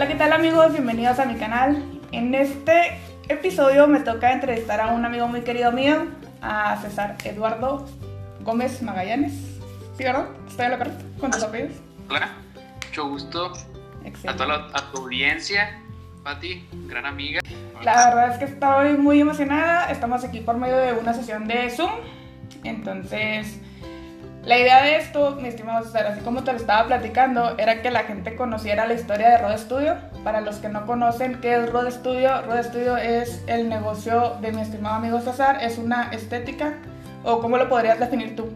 Hola, ¿qué tal amigos? Bienvenidos a mi canal. En este episodio me toca entrevistar a un amigo muy querido mío, a César Eduardo Gómez Magallanes. ¿Sí, verdad? ¿Estoy en lo correcto? ¿Con tus apellidos? Hola, mucho gusto a Excelente. toda la- a tu audiencia, Pati, gran amiga. La verdad es que estoy muy emocionada. Estamos aquí por medio de una sesión de Zoom. Entonces, la idea de esto, mi estimado César, así como te lo estaba platicando, era que la gente conociera la historia de Rode Studio. Para los que no conocen qué es Rode Studio, Rode Studio es el negocio de mi estimado amigo César. Es una estética, o cómo lo podrías definir tú.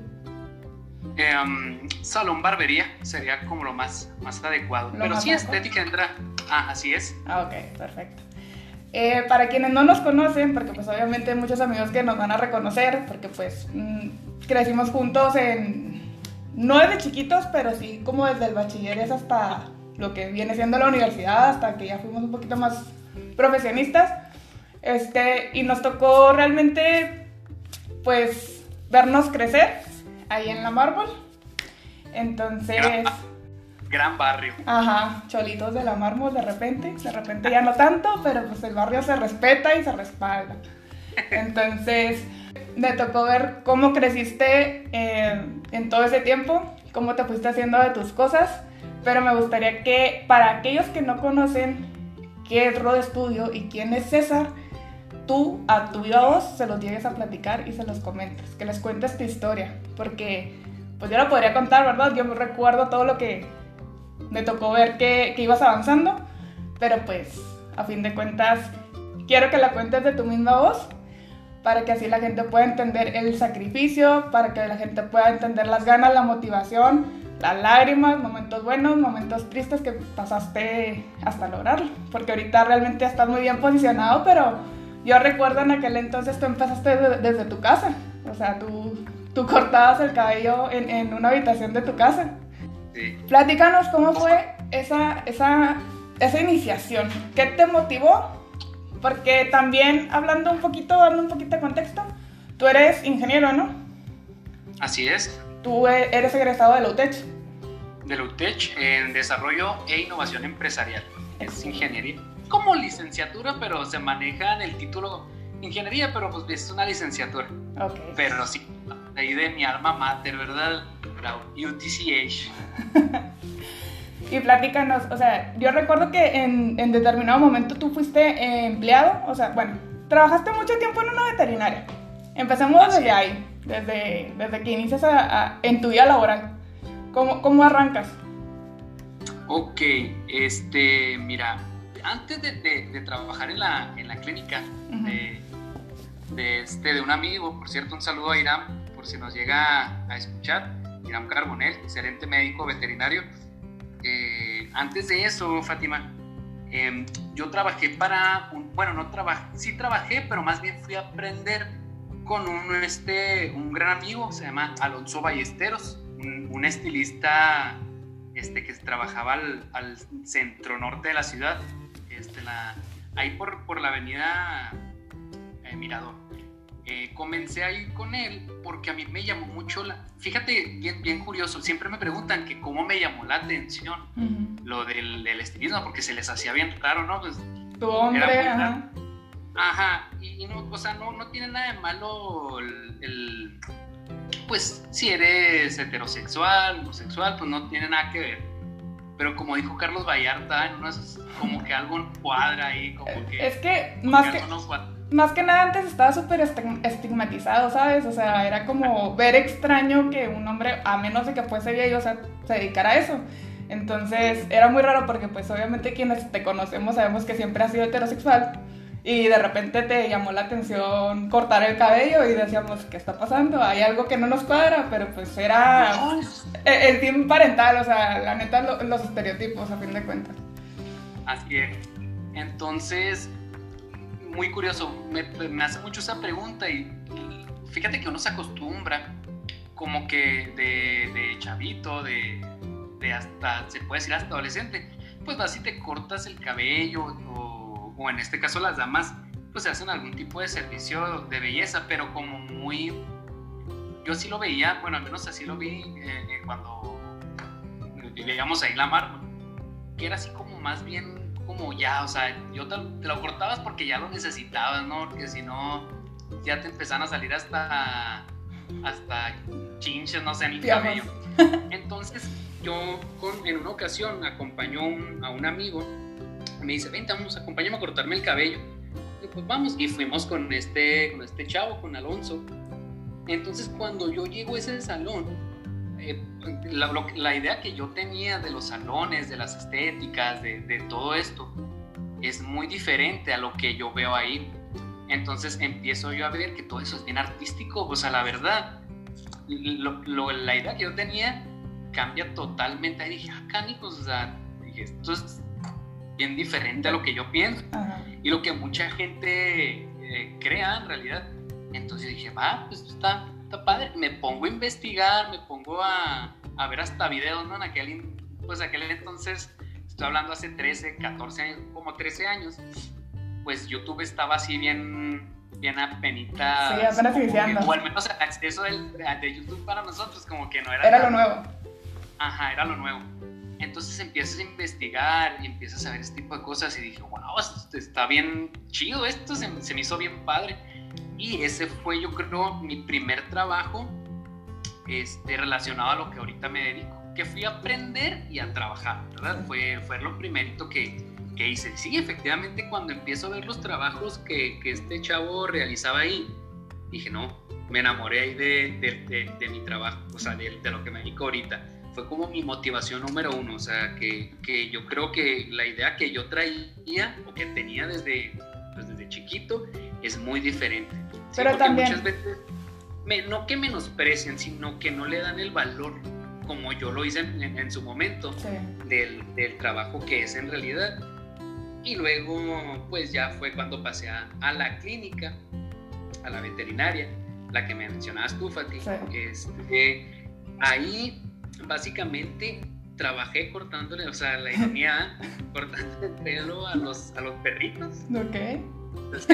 Em, salón barbería sería como lo más, más adecuado. Lo Pero más sí, estética entra. Ah, así es. Ah, ok, perfecto. Eh, para quienes no nos conocen, porque pues obviamente hay muchos amigos que nos van a reconocer, porque pues mm, crecimos juntos en, no desde chiquitos, pero sí como desde el bachilleres hasta lo que viene siendo la universidad, hasta que ya fuimos un poquito más profesionistas. Este, y nos tocó realmente pues vernos crecer ahí en la mármol. Entonces... Gran, gran barrio. Ajá, cholitos de la mármol de repente, de repente ya no tanto, pero pues el barrio se respeta y se respalda. Entonces, me tocó ver cómo creciste eh, en todo ese tiempo, cómo te fuiste haciendo de tus cosas, pero me gustaría que para aquellos que no conocen qué es Rode Studio y quién es César, tú a tu viva voz se los llegues a platicar y se los comentes, que les cuentes tu historia, porque pues yo la podría contar, ¿verdad? Yo me recuerdo todo lo que me tocó ver que, que ibas avanzando, pero pues a fin de cuentas quiero que la cuentes de tu misma voz para que así la gente pueda entender el sacrificio, para que la gente pueda entender las ganas, la motivación, las lágrimas, momentos buenos, momentos tristes que pasaste hasta lograrlo, porque ahorita realmente estás muy bien posicionado, pero yo recuerdo en aquel entonces tú empezaste de- desde tu casa, o sea, tú, tú cortabas el cabello en, en una habitación de tu casa. Sí. Platícanos cómo fue esa, esa, esa iniciación. ¿Qué te motivó? Porque también, hablando un poquito, dando un poquito de contexto, tú eres ingeniero, ¿no? Así es. Tú e- eres egresado de la UTECH. De la UTECH en desarrollo e innovación empresarial. Es ingeniería. Como licenciatura, pero se maneja en el título ingeniería, pero pues es una licenciatura. Ok. Pero sí, ahí de mi alma mater, ¿verdad? La UTCH. Y platícanos, o sea, yo recuerdo que en, en determinado momento tú fuiste eh, empleado, o sea, bueno, trabajaste mucho tiempo en una veterinaria. Empecemos Así desde es. ahí, desde, desde que inicias a- a- en tu vida laboral. ¿Cómo, cómo arrancas? Ok, este, mira, antes de, de- de trabajar en la, en la clínica de, de este, de un amigo, por cierto, un saludo a Iram, por si nos llega a escuchar, Iram Carbonel, excelente médico veterinario. Eh, antes de eso, Fátima, em, yo trabajé para, un, bueno, no trabajé, sí trabajé, pero más bien fui a aprender con un, este, un gran amigo, se llama Alonso Ballesteros, un, estilista este, que trabajaba al, centro norte de la ciudad, este, ahí por, por la avenida eh, Mirador. Eh, comencé a ir con él porque a mí me llamó mucho la... Fíjate, bien, bien curioso, siempre me preguntan que cómo me llamó la atención lo del, del estilismo, porque se les hacía bien raro, ¿no? Pues, Tu hombre, Era muy ajá. Ajá, y, y no, o sea, no, no tiene nada de malo el, el- pues si eres heterosexual, homosexual, pues no tiene nada que ver. Pero como dijo Carlos Vallarta, no es como que algo cuadra ahí, como que, Es que más que no. Más que nada antes estaba súper estig- estigmatizado, ¿sabes? O sea, era como ver extraño que un hombre, a menos de que fuese gay, o sea, se dedicara a eso. Entonces era muy raro porque pues obviamente quienes te conocemos sabemos que siempre has sido heterosexual y de repente te llamó la atención cortar el cabello y decíamos, ¿qué está pasando? Hay algo que no nos cuadra, pero pues era el, el team parental, o sea, la neta lo- los estereotipos a fin de cuentas. Así es. Entonces, muy curioso, me, me hace mucho esa pregunta y fíjate que uno se acostumbra como que de, de chavito, de, de hasta, se puede decir hasta adolescente, pues vas y te cortas el cabello o, o en este caso las damas pues hacen algún tipo de servicio de belleza, pero como muy... Yo sí lo veía, bueno, al menos así lo vi eh, eh, cuando vivíamos ahí la mar, que era así como más bien como ya, o sea, yo te, lo cortabas porque ya lo necesitabas, ¿no? Porque si no, ya te empezaban a salir hasta, hasta chinches, no sé, en el cabello. Entonces, yo en una ocasión acompañó a un amigo, me dice, vente, vamos, acompáñame a cortarme el cabello. Y pues vamos, y fuimos con este, con este chavo, con Alonso. Entonces, cuando yo llego a ese salón, eh, la, idea que yo tenía de los salones, de las estéticas, de, todo esto, es muy diferente a lo que yo veo ahí. Entonces empiezo yo a ver que todo eso es bien artístico, o sea, la verdad, la idea que yo tenía cambia totalmente. Ahí dije, ah, canicos, o sea, dije, esto es bien diferente a lo que yo pienso y lo que mucha gente eh, crea en realidad. Entonces dije, va, pues está, padre. Me pongo a investigar, me pongo a, a ver hasta videos, ¿no? En aquel, pues aquel entonces, estoy hablando hace 13, 14 años, como 13 años, pues YouTube estaba así bien, bien apenita. Sí, apenas iniciando. O al menos el acceso de YouTube para nosotros como que no era... Era lo nuevo. Ajá, era lo nuevo. Entonces empiezas a investigar y empiezas a ver este tipo de cosas y dije, wow, está bien chido esto, se, se me hizo bien padre. Y ese fue yo creo mi primer trabajo este, relacionado a lo que ahorita me dedico, que fui a aprender y a trabajar, ¿verdad? Fue, fue lo primerito que, que hice. Sí, efectivamente, cuando empiezo a ver los trabajos que, que este chavo realizaba ahí, dije, no, me enamoré ahí de, de, de, mi trabajo, o sea, de, lo que me dedico ahorita. Fue como mi motivación número uno, o sea, que, que yo creo que la idea que yo traía o que tenía desde, pues, desde chiquito es muy diferente. Pero también... Muchas veces, no que menosprecian, sino que no le dan el valor, como yo lo hice en, su momento, del, del, trabajo que es en realidad. Y luego, pues ya fue cuando pasé a, a la clínica, a la veterinaria, la que me mencionabas tú, Fati. Este, ahí, básicamente, trabajé cortándole, o sea, la ironía, cortándole el pelo a los, a los perritos. Ok. Entonces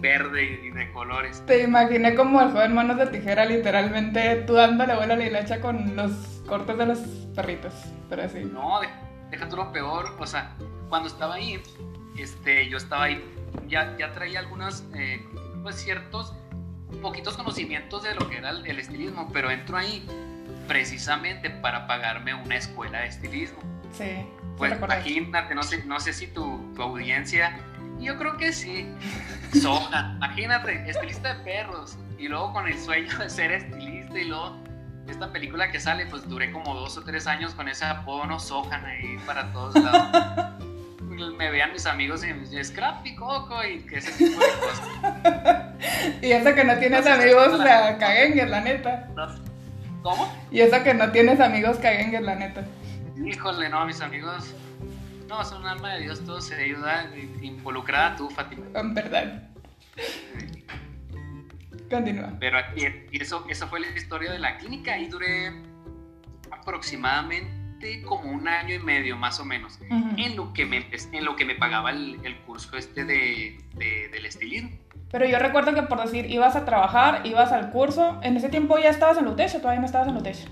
verde y de colores. Te imaginé como el joven manos de tijera, literalmente tú dándole vuelo a la hilacha con los cortes de los perritos, pero así. No, deja tú lo peor, o sea, cuando estaba ahí, este, yo estaba ahí, ya, ya traía algunos, eh, pues ciertos, poquitos conocimientos de lo que era el, estilismo, pero entro ahí precisamente para pagarme una escuela de estilismo. Sí. Pues imagínate, no sé, no sé si tu, tu audiencia yo creo que sí. Soja, imagínate, estilista de perros. Y luego con el sueño de ser estilista y luego esta película que sale, pues duré como dos o tres años con ese apodo, no Sojan ahí para todos lados. me vean mis amigos y me dicen, Scrappy Coco y que ese tipo de cosas. y eso que no tienes amigos, o sea, caguen, la neta. ¿Cómo? Y eso que no tienes amigos, caguen, la neta. Híjole, no, mis amigos no, son un alma de Dios, todo se ayuda involucrada tú, Fátima. En verdad. Continúa. Pero aquí, eso, esa fue la historia de la clínica y duré aproximadamente como un año y medio más o menos en, lo que me, en lo que me pagaba el, curso este de, del estilismo. Pero yo recuerdo que por decir, ibas a trabajar, ibas al curso, en ese tiempo ya estabas en UTESH o todavía no estabas en UTESH.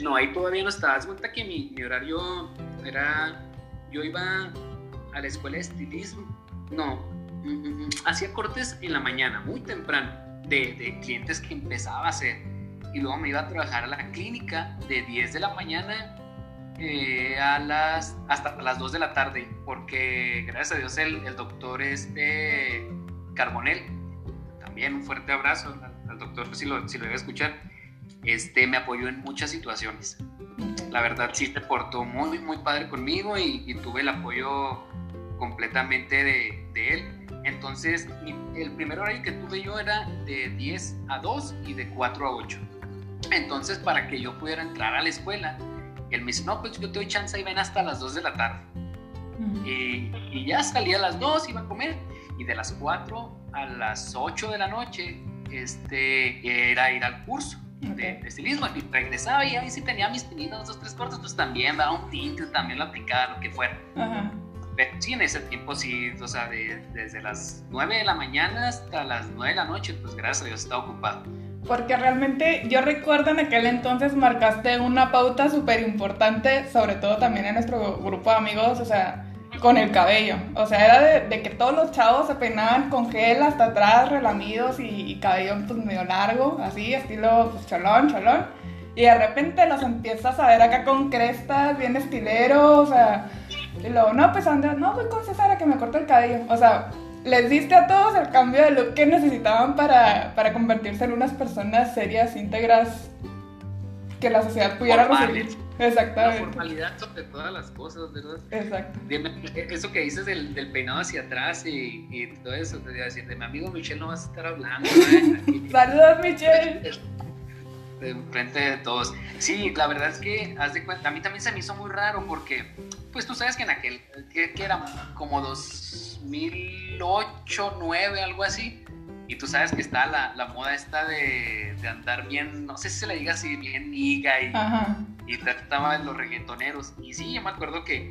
No, ahí todavía no estabas. Cuenta que mi, mi horario era yo iba a la escuela de estilismo, no, mm, mm, mm, hacía cortes en la mañana, muy temprano, de, clientes que empezaba a hacer. Y luego me iba a trabajar a la clínica de 10 de la mañana eh, a las, hasta las 2 de la tarde, porque gracias a Dios el, el doctor este Carbonel, también un fuerte abrazo al, doctor si lo, si lo a escuchar, este, me apoyó en muchas situaciones la verdad sí se portó muy, muy padre conmigo y, tuve el apoyo completamente de, él. Entonces, el primer horario que tuve yo era de 10 a 2 y de 4 a 8. Entonces, para que yo pudiera entrar a la escuela, él me dice, no, pues yo te doy chance y ven hasta las 2 de la tarde. y, y, ya salía a las 2, iba a comer, y de las 4 a las 8 de la noche este, era ir al curso de, estilismo. Y regresaba y ahí sí tenía mis pininos, dos, tres cortos, pues también daba un tinte, también lo aplicaba, lo que fuera. Pero sí, en ese tiempo sí, o sea, desde las 9 de la mañana hasta las 9 de la noche, pues gracias a Dios estaba ocupado. Porque realmente yo recuerdo en aquel entonces marcaste una pauta súper importante, sobre todo también en nuestro grupo de amigos, o sea, con el cabello. O sea, era de, que todos los chavos se peinaban con gel hasta atrás, relamidos y, cabello pues medio largo, así, estilo pues cholón, cholón. Y de repente los empiezas a ver acá con crestas, bien estileros, o sea, y luego, no, pues anda, no, voy con César a que me corte el cabello. O sea, les diste a todos el cambio de look que necesitaban para, para convertirse en unas personas serias, íntegras, que la sociedad pudiera recibir. Exactamente. La formalidad sobre todas las cosas, ¿verdad? Exacto. Eso que dices del, del peinado hacia atrás y, y, todo eso, te voy a decir, de mi amigo Michelle no vas a estar hablando. Saludos, Michelle. De frente de todos. Sí, la verdad es que, haz de cuenta, a mí también se me hizo muy raro porque, pues tú sabes que en aquel, que, que era como 2008, 2009, algo así, y tú sabes que está la, la moda esta de, de, andar bien, no sé si se le diga así, bien niga y, y trataba de los reggaetoneros. Y sí, yo me acuerdo que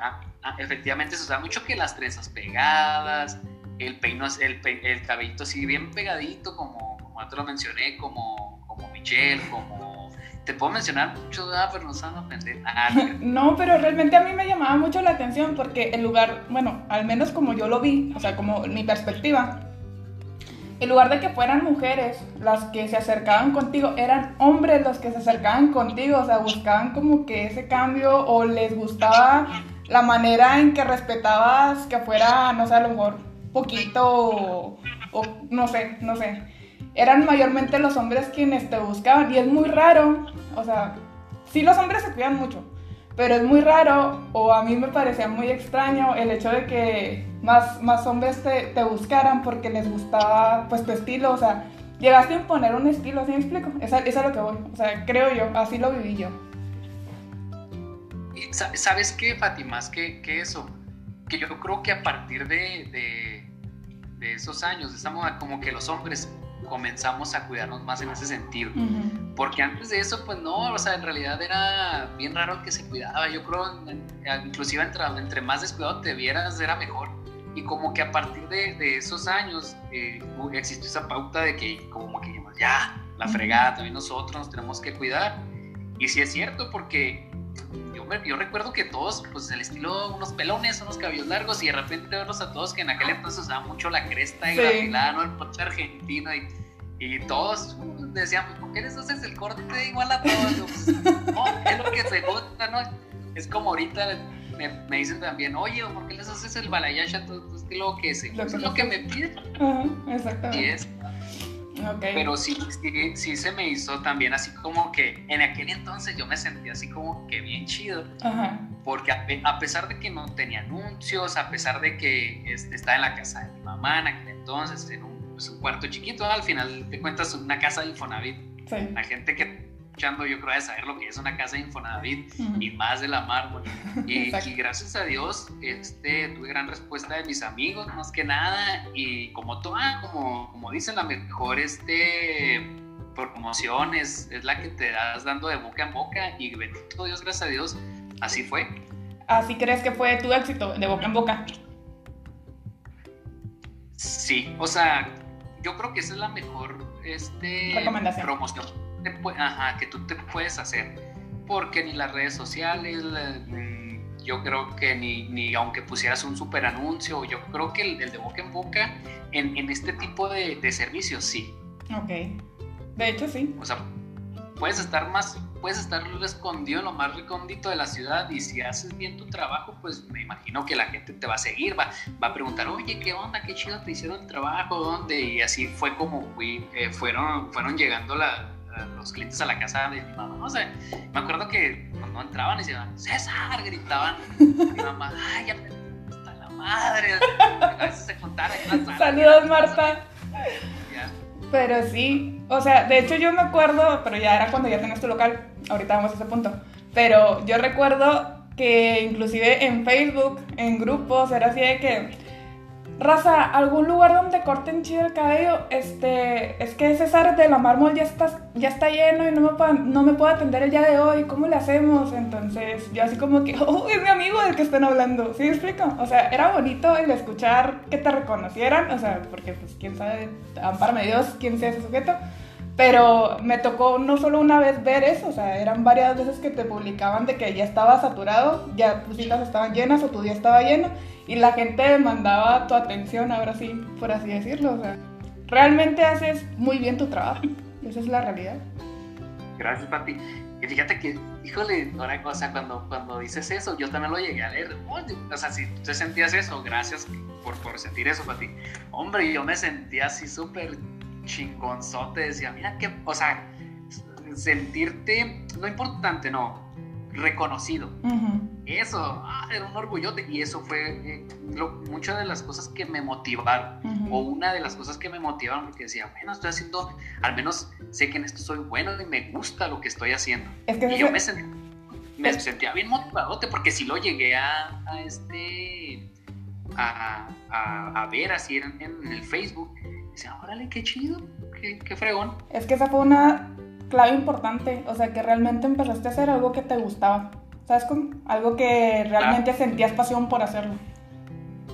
ah, ah, efectivamente se usaba mucho que las trenzas pegadas, el peino, el, el cabellito así bien pegadito, como, como te lo mencioné, como, como Michelle, como te puedo mencionar mucho, pero no saben aprender. Ah, no, pero realmente a mí me llamaba mucho la atención porque el lugar, bueno, al menos como yo lo vi, o sea, como mi perspectiva, en lugar de que fueran mujeres las que se acercaban contigo, eran hombres los que se acercaban contigo, o sea, buscaban como que ese cambio o les gustaba la manera en que respetabas que fuera, no sé, a lo mejor poquito o, no sé, no sé. Eran mayormente los hombres quienes te buscaban y es muy raro, o sea, sí los hombres se cuidan mucho, pero es muy raro o a mí me parecía muy extraño el hecho de que más, más hombres te, buscaran porque les gustaba pues tu estilo, o sea, llegaste a imponer un estilo, ¿sí me explico? Eso es lo que voy, o sea, creo yo, así lo viví yo. ¿Sabes qué, Fátima? que, que eso, que yo creo que a partir de, de, de esos años, de esa moda, como que los hombres comenzamos a cuidarnos más en ese sentido. Porque antes de eso, pues no, o sea, en realidad era bien raro que se cuidaba. Yo creo, inclusive entre, entre más descuidado te vieras, era mejor. Y como que a partir de, de esos años eh, existió esa pauta de que como que ya, la fregada, también nosotros nos tenemos que cuidar. Y sí es cierto, porque yo, yo recuerdo que todos, pues el estilo, unos pelones, unos cabellos largos, y de repente verlos a todos que en aquel entonces usaban mucho la cresta y la filada, ¿no? El poche argentino y y todos decían, ¿por qué les haces el corte igual a todos? no, es lo que se gusta, ¿no? Es como ahorita me, me dicen también, oye, ¿por qué les haces el balayage a todos? Es que lo que se es lo que me piden. exactamente. Y es. Pero sí, sí, sí, se me hizo también así como que en aquel entonces yo me sentía así como que bien chido. Ajá. Porque a, pesar de que no tenía anuncios, a pesar de que este, estaba en la casa de mi mamá en aquel entonces, en un pues, un cuarto chiquito, al final te cuentas una casa de Infonavit. La gente que escuchando yo creo de saber lo que es una casa de Infonavit y más de la mármol. Y, y, gracias a Dios este, tuve gran respuesta de mis amigos, más que nada. Y como toda, como, como dicen, la mejor este, promoción es, es la que te das dando de boca en boca. Y bendito Dios, gracias a Dios, así fue. ¿Así crees que fue tu éxito, de boca en boca? Sí, o sea, yo creo que esa es la mejor este, promoción que tú te puedes hacer. Porque ni las redes sociales, mm, yo creo que ni, ni aunque pusieras un super anuncio, yo creo que el, de boca en boca en, en este tipo de, de, servicios sí. Ok. De hecho, sí. O sea, puedes estar más, puedes estar escondido en lo más recóndito de la ciudad y si haces bien tu trabajo, pues me imagino que la gente te va a seguir, va, va a preguntar, oye, ¿qué onda? ¿Qué chido te hicieron el trabajo? ¿Dónde? Y así fue como fui, eh, fueron, fueron llegando la, los clientes a la casa de mi mamá. No sé, me acuerdo que cuando entraban y decían, César, gritaban, mi mamá, ay, ya está la madre. A veces se contaron. Saludos, Marta. Pero sí, o sea, de hecho yo me acuerdo, pero ya era cuando ya tenías tu local, ahorita vamos a ese punto, pero yo recuerdo que inclusive en Facebook, en grupos, era así de que Raza, algún lugar donde corten chido el cabello, este, es que César de la mármol ya está, ya está lleno y no me, puedo, no me puedo atender el día de hoy, ¿cómo le hacemos? Entonces, yo así como que, oh, es mi amigo del que están hablando, ¿sí me explico? O sea, era bonito el escuchar que te reconocieran, o sea, porque pues quién sabe, ampárame Dios, quién sea ese sujeto, Pero me tocó no solo una vez ver eso, o sea, eran varias veces que te publicaban de que ya estaba saturado, ya tus citas estaban llenas o tu día estaba lleno y la gente demandaba tu atención, ahora sí, por así decirlo. O sea, realmente haces muy bien tu trabajo, esa es la realidad. Gracias, Pati. Y fíjate que, híjole, una cosa, cuando, cuando dices eso, yo también lo llegué a leer. O sea, si tú sentías eso, gracias por, por sentir eso, Pati. Hombre, yo me sentía así súper chingonzote, decía, mira qué, o sea, sentirte, no importante, no, reconocido. Eso, ah, era un orgullote. Y eso fue eh, muchas de las cosas que me motivaron. O una de las cosas que me motivaron, porque decía, bueno, estoy haciendo, al menos sé que en esto soy bueno y me gusta lo que estoy haciendo. y yo me, sentía bien motivadote, porque si lo llegué a, este. A, a, ver así en, en el Facebook decía, órale, qué chido, qué, qué fregón. Es que esa fue una clave importante, o sea, que realmente empezaste a hacer algo que te gustaba, ¿sabes? Cómo? Algo que realmente sentías pasión por hacerlo.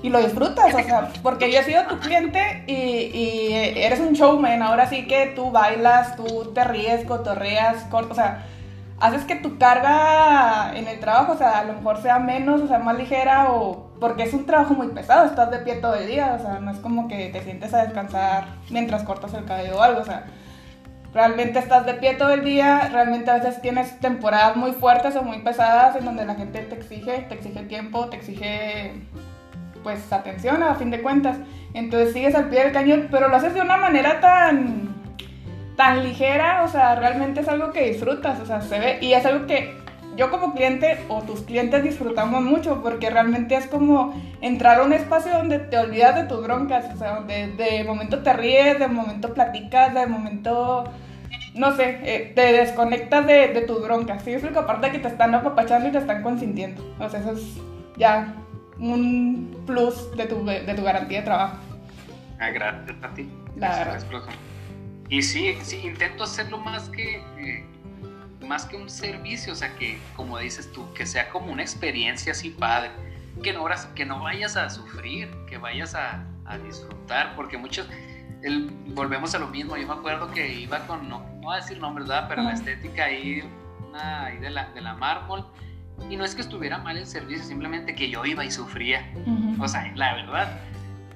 Y lo disfrutas, o sea, porque yo he sido tu cliente y, y, eres un showman, ahora sí que tú bailas, tú te ríes, cotorreas, corto, o sea, haces que tu carga en el trabajo, o sea, a lo mejor sea menos, o sea, más ligera, o porque es un trabajo muy pesado, estás de pie todo el día, o sea, no es como que te sientes a descansar mientras cortas el cabello o algo, o sea, realmente estás de pie todo el día, realmente a veces tienes temporadas muy fuertes o muy pesadas en donde la gente te exige, te exige tiempo, te exige pues atención a fin de cuentas, entonces sigues al pie del cañón, pero lo haces de una manera tan tan ligera, o sea, realmente es algo que disfrutas, o sea, se ve, y es algo que yo como cliente o tus clientes disfrutamos mucho porque realmente es como entrar a un espacio donde te olvidas de tus broncas, o sea, donde de momento te ríes, de momento platicas, de momento, no sé, eh, te desconectas de, de tus broncas. Sí, es lo que aparte de que te están apapachando y te están consintiendo. O sea, eso es ya un plus de tu, de tu garantía de trabajo. Ah, gracias a ti. Y sí, sí, intento hacerlo más que, más que un servicio, o sea, que como dices tú, que sea como una experiencia así padre, que no, que no vayas a sufrir, que vayas a, a disfrutar, porque muchos, el, volvemos a lo mismo, yo me acuerdo que iba con, no, no voy a decir nombres, ¿verdad? Pero la estética ahí, una, ahí de, la, de la mármol, y no es que estuviera mal el servicio, simplemente que yo iba y sufría, o sea, la verdad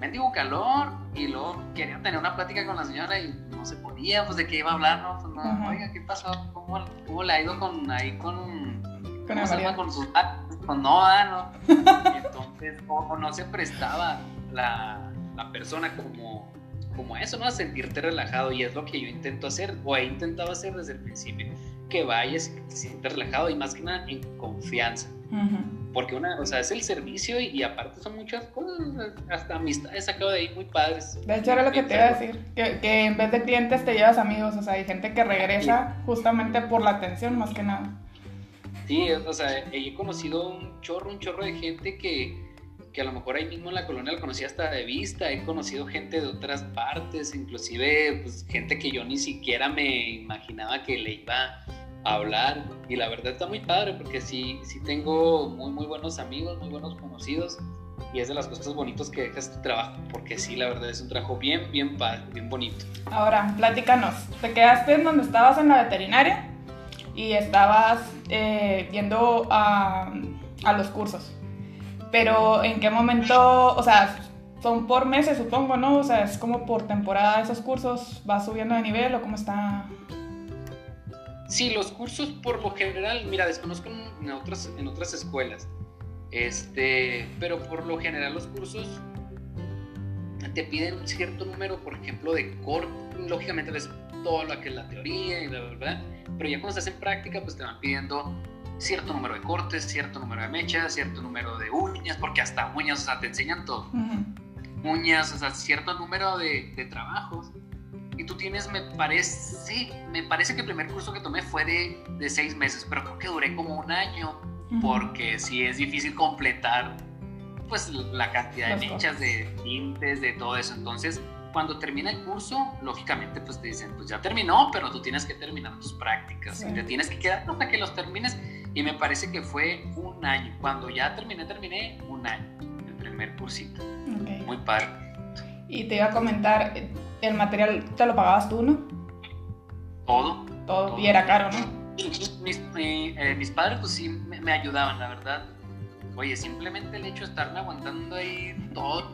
mendigo calor y luego quería tener una plática con la señora y no se podía, pues de qué iba a hablar, ¿no? Pues no, oiga, ¿qué pasó? ¿Cómo, ¿Cómo, le ha ido con ahí con, ¿cómo se llama? Con sus con no, ¿no? Entonces, o, no se prestaba la, la persona como, como eso, ¿no? A sentirte relajado y es lo que yo intento hacer o he intentado hacer desde el principio, que vayas y te sientas relajado y más que nada en confianza. Porque una, o sea, es el servicio y, aparte son muchas cosas, hasta amistades sacado de ahí muy padres. De hecho, era lo que te iba a decir, que, que, en vez de clientes te llevas amigos, o sea, hay gente que regresa justamente por la atención más que nada. Sí, o sea, he conocido un chorro, un chorro de gente que, que a lo mejor ahí mismo en la colonia la conocía hasta de vista, he conocido gente de otras partes, inclusive pues, gente que yo ni siquiera me imaginaba que le iba hablar y la verdad está muy padre porque sí, sí tengo muy, muy buenos amigos, muy buenos conocidos y es de las cosas bonitas que deja este trabajo porque sí, la verdad es un trabajo bien, bien padre, bien bonito. Ahora, platícanos, te quedaste en donde estabas en la veterinaria y estabas eh, yendo a, a los cursos, pero ¿en qué momento, o sea, son por meses supongo, ¿no? O sea, es como por temporada esos cursos, ¿vas subiendo de nivel o cómo está? Sí, los cursos por lo general, mira, desconozco en otras, en otras escuelas, este, pero por lo general los cursos te piden un cierto número, por ejemplo, de corte, lógicamente es todo lo que es la teoría y la verdad, pero ya cuando estás en práctica, pues te van pidiendo cierto número de cortes, cierto número de mechas, cierto número de uñas, porque hasta uñas, o sea, te enseñan todo. Uñas, o sea, cierto número de, de trabajos y tú tienes, me parece, me parece que el primer curso que tomé fue de, de seis meses, pero creo que duré como un año, porque sí es difícil completar pues la cantidad de mechas, de tintes, de todo eso. Entonces, cuando termina el curso, lógicamente pues te dicen, pues ya terminó, pero tú tienes que terminar tus prácticas y te tienes que quedar hasta que los termines. Y me parece que fue un año. Cuando ya terminé, terminé un año, el primer cursito. Muy padre. Y te iba a comentar, el material te lo pagabas tú, ¿no? todo. Todo, y era caro, ¿no? Mis, eh, mis padres pues sí me, me, ayudaban, la verdad. Oye, simplemente el hecho de estarme aguantando ahí todo,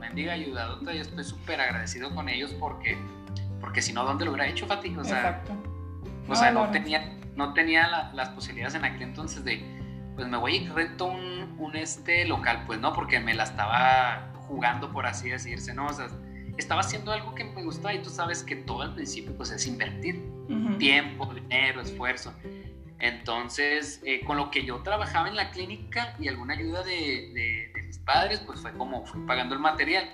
mendiga ayudadota, yo estoy súper agradecido con ellos porque, porque si no, ¿dónde lo hubiera hecho, Fati? O sea, Exacto. O sea, no, tenía, no tenía las posibilidades en aquel entonces de, pues me voy y rento un, un, este local, pues no, porque me la estaba jugando, por así decirse, ¿no? O sea, estaba haciendo algo que me gustaba y tú sabes que todo al principio pues es invertir tiempo, dinero, esfuerzo. Entonces, eh, con lo que yo trabajaba en la clínica y alguna ayuda de, de, mis padres, pues fue como fui pagando el material.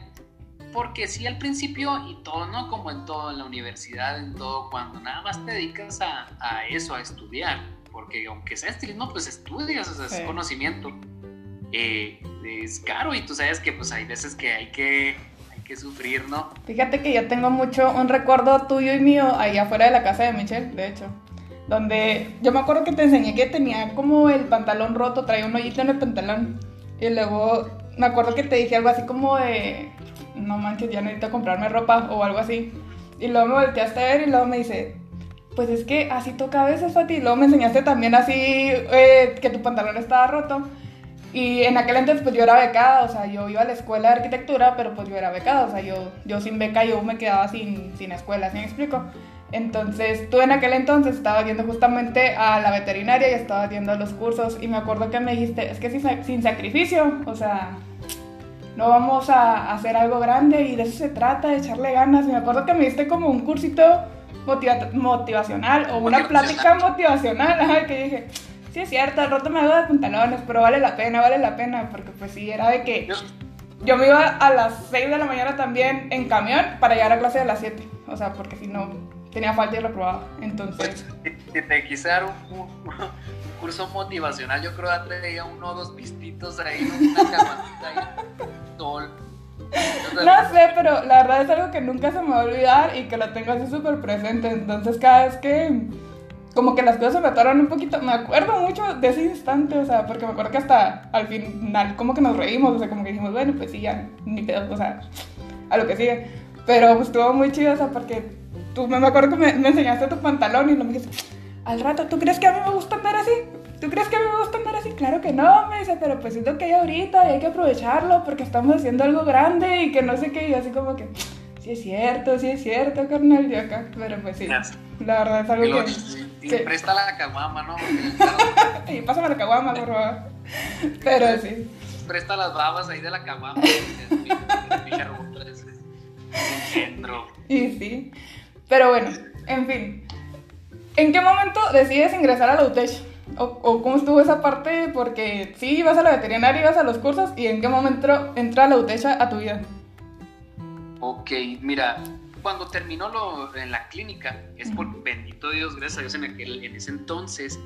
Porque sí, al principio y todo, ¿no? Como en todo, en la universidad, en todo, cuando nada más te dedicas a, a eso, a estudiar, porque aunque sea estilismo, pues estudias, o sea, es conocimiento. Eh, es caro y tú sabes que pues hay veces que hay que que sufrir, ¿no? Fíjate que yo tengo mucho un recuerdo tuyo y mío ahí afuera de la casa de Michelle, de hecho. Donde yo me acuerdo que te enseñé que tenía como el pantalón roto, traía un hoyito en el pantalón. Y luego me acuerdo que te dije algo así como de, no manches, ya necesito comprarme ropa o algo así. Y luego me volteaste a ver y luego me dice, pues es que así toca a veces, Fati. Y luego me enseñaste también así eh, que tu pantalón estaba roto. Y en aquel entonces pues yo era becada, o sea, yo iba a la escuela de arquitectura, pero pues yo era becada, o sea, yo, yo sin beca yo me quedaba sin, sin escuela, ¿sí me explico? Entonces tú en aquel entonces estabas yendo justamente a la veterinaria y estabas yendo a los cursos y me acuerdo que me dijiste, es que sin, sin sacrificio, o sea, no vamos a hacer algo grande y de eso se trata, de echarle ganas. Y me acuerdo que me diste como un cursito motivacional o una plática motivacional, que dije sí es cierto, al rato me hago de pantalones, pero vale la pena, vale la pena, porque pues sí, era de que yo me iba a las 6 de la mañana también en camión para llegar a clase a las 7, o sea, porque si no tenía falta y reprobaba, entonces... Pues, si te quise dar un, curso motivacional, yo creo que traía uno o dos pistitos ahí, una camarita ahí, sol. No sé, pero la verdad es algo que nunca se me va a olvidar y que lo tengo así súper presente. Entonces, cada vez que como que las cosas se me atoraron un poquito. Me acuerdo mucho de ese instante, o sea, porque me acuerdo que hasta al final como que nos reímos, o sea, como que dijimos, bueno, pues sí, ya, ni pedo, o sea, a lo que sigue. Pero pues estuvo muy chido, o sea, porque tú me acuerdo que me, enseñaste tu pantalón y lo me dijiste, al rato, ¿tú crees que a mí me gusta andar así? ¿Tú crees que a mí me gusta andar así? Claro que no, me dice, pero pues es lo que hay ahorita y hay que aprovecharlo porque estamos haciendo algo grande y que no sé qué, y así como que, sí es cierto, sí es cierto, carnal, de acá, pero pues sí, la verdad es algo que... Y presta la caguama, ¿no? y pásame la caguama, por favor. Pero sí. Presta las babas ahí de la caguama. y sí. Pero bueno, en fin. ¿En qué momento decides ingresar a la UTECH? ¿O, cómo estuvo esa parte? Porque sí, ibas a la veterinaria, ibas a los cursos, ¿y en qué momento entra la UTECH a tu vida? Ok, mira, cuando terminó lo, en la clínica, es por bendito Dios, gracias a Dios, en, aquel, en ese entonces,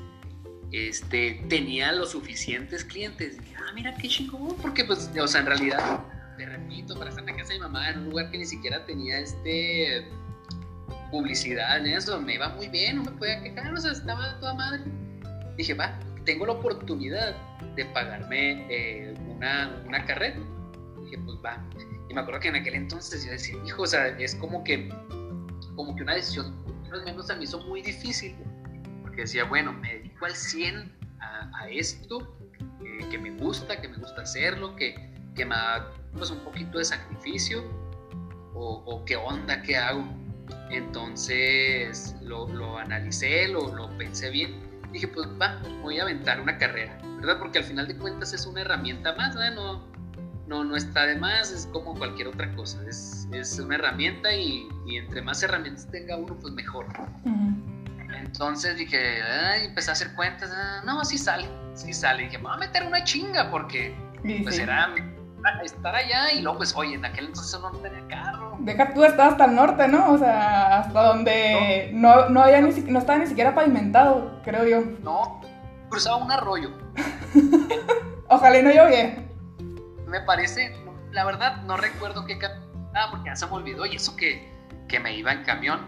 este, tenía los suficientes clientes. Y dije, ah, mira qué chingón, porque pues, o sea, en realidad, te repito, para estar en la casa de mi mamá, en un lugar que ni siquiera tenía este publicidad en eso, me iba muy bien, no me podía quejar, o sea, estaba toda madre. Dije, va, tengo la oportunidad de pagarme eh, una, una carrera. Dije, pues va. Y me acuerdo que en aquel entonces yo decía, hijo, o sea, es como que, como que una decisión, al menos a mí hizo muy difícil, porque decía, bueno, me dedico al 100 a, esto, que me gusta, que me gusta hacerlo, que, que me da pues un poquito de sacrificio, o, o qué onda, qué hago. Entonces lo, lo analicé, lo, lo, pensé bien. Dije, pues va, voy a aventar una carrera, ¿verdad? Porque al final de cuentas es una herramienta más, ¿verdad? No, no, no está de más, es como cualquier otra cosa, es, es una herramienta y, y, entre más herramientas tenga uno, pues mejor. Entonces dije, ay, empecé a hacer cuentas, ah, no, sí sale, sí sale, dije, me voy a meter una chinga porque pues era estar allá y luego pues oye, en aquel entonces no tenía carro. Deja tú, estabas hasta el norte, ¿no? O sea, hasta donde no, no, había ni, no estaba ni siquiera pavimentado, creo yo. No, cruzaba un arroyo. Ojalá y no lloviera me parece, la verdad no recuerdo qué ah, porque ya se me olvidó, y eso que, que me iba en camión,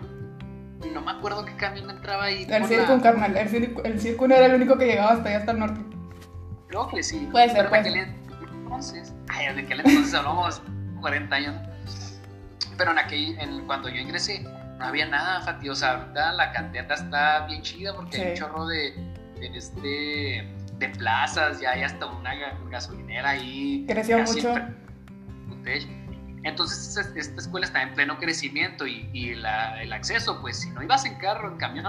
no me acuerdo qué camión entraba ahí. El circo, carnal, el circo, el circo no era el único que llegaba hasta allá, hasta el norte. Creo que sí. Puede ser, pero en aquel entonces, ay, de aquel entonces hablamos 40 años, pero en aquel, en, cuando yo ingresé, no había nada, Fati. O sea, ahorita la cantera está bien chida porque hay un chorro de, de, este, de plazas, ya hay hasta una gasolinera ahí. Creció mucho. Entonces esta escuela está en pleno crecimiento y, y el acceso, pues si no ibas en carro, en camión,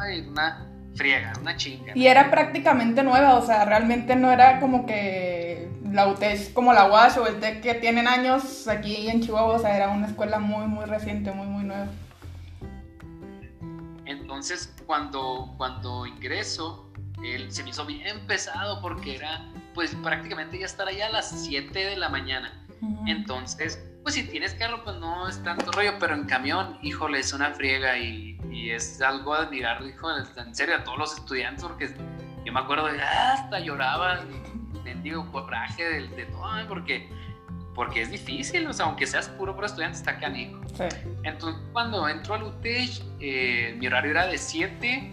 ay, una friega, una chinga. Y era prácticamente nueva, o sea, realmente no era como que la UTES como la UAS o el TEC que tienen años aquí en Chihuahua, o sea, era una escuela muy, muy reciente, muy, muy nueva. Entonces, cuando, cuando ingreso, él, se me hizo bien pesado porque era, pues prácticamente ya estar allá a las 7 de la mañana. Entonces, pues si tienes carro, pues no es tanto rollo, pero en camión, híjole, es una friega y, y es algo a admirar, híjole, en serio, a todos los estudiantes, porque yo me acuerdo de ah, hasta lloraba, mendigo coraje de, de todo, porque porque es difícil, o sea, aunque seas puro pro estudiante, está canijo. Sí. Entonces, cuando entro al UTEJ, eh, mi horario era de 7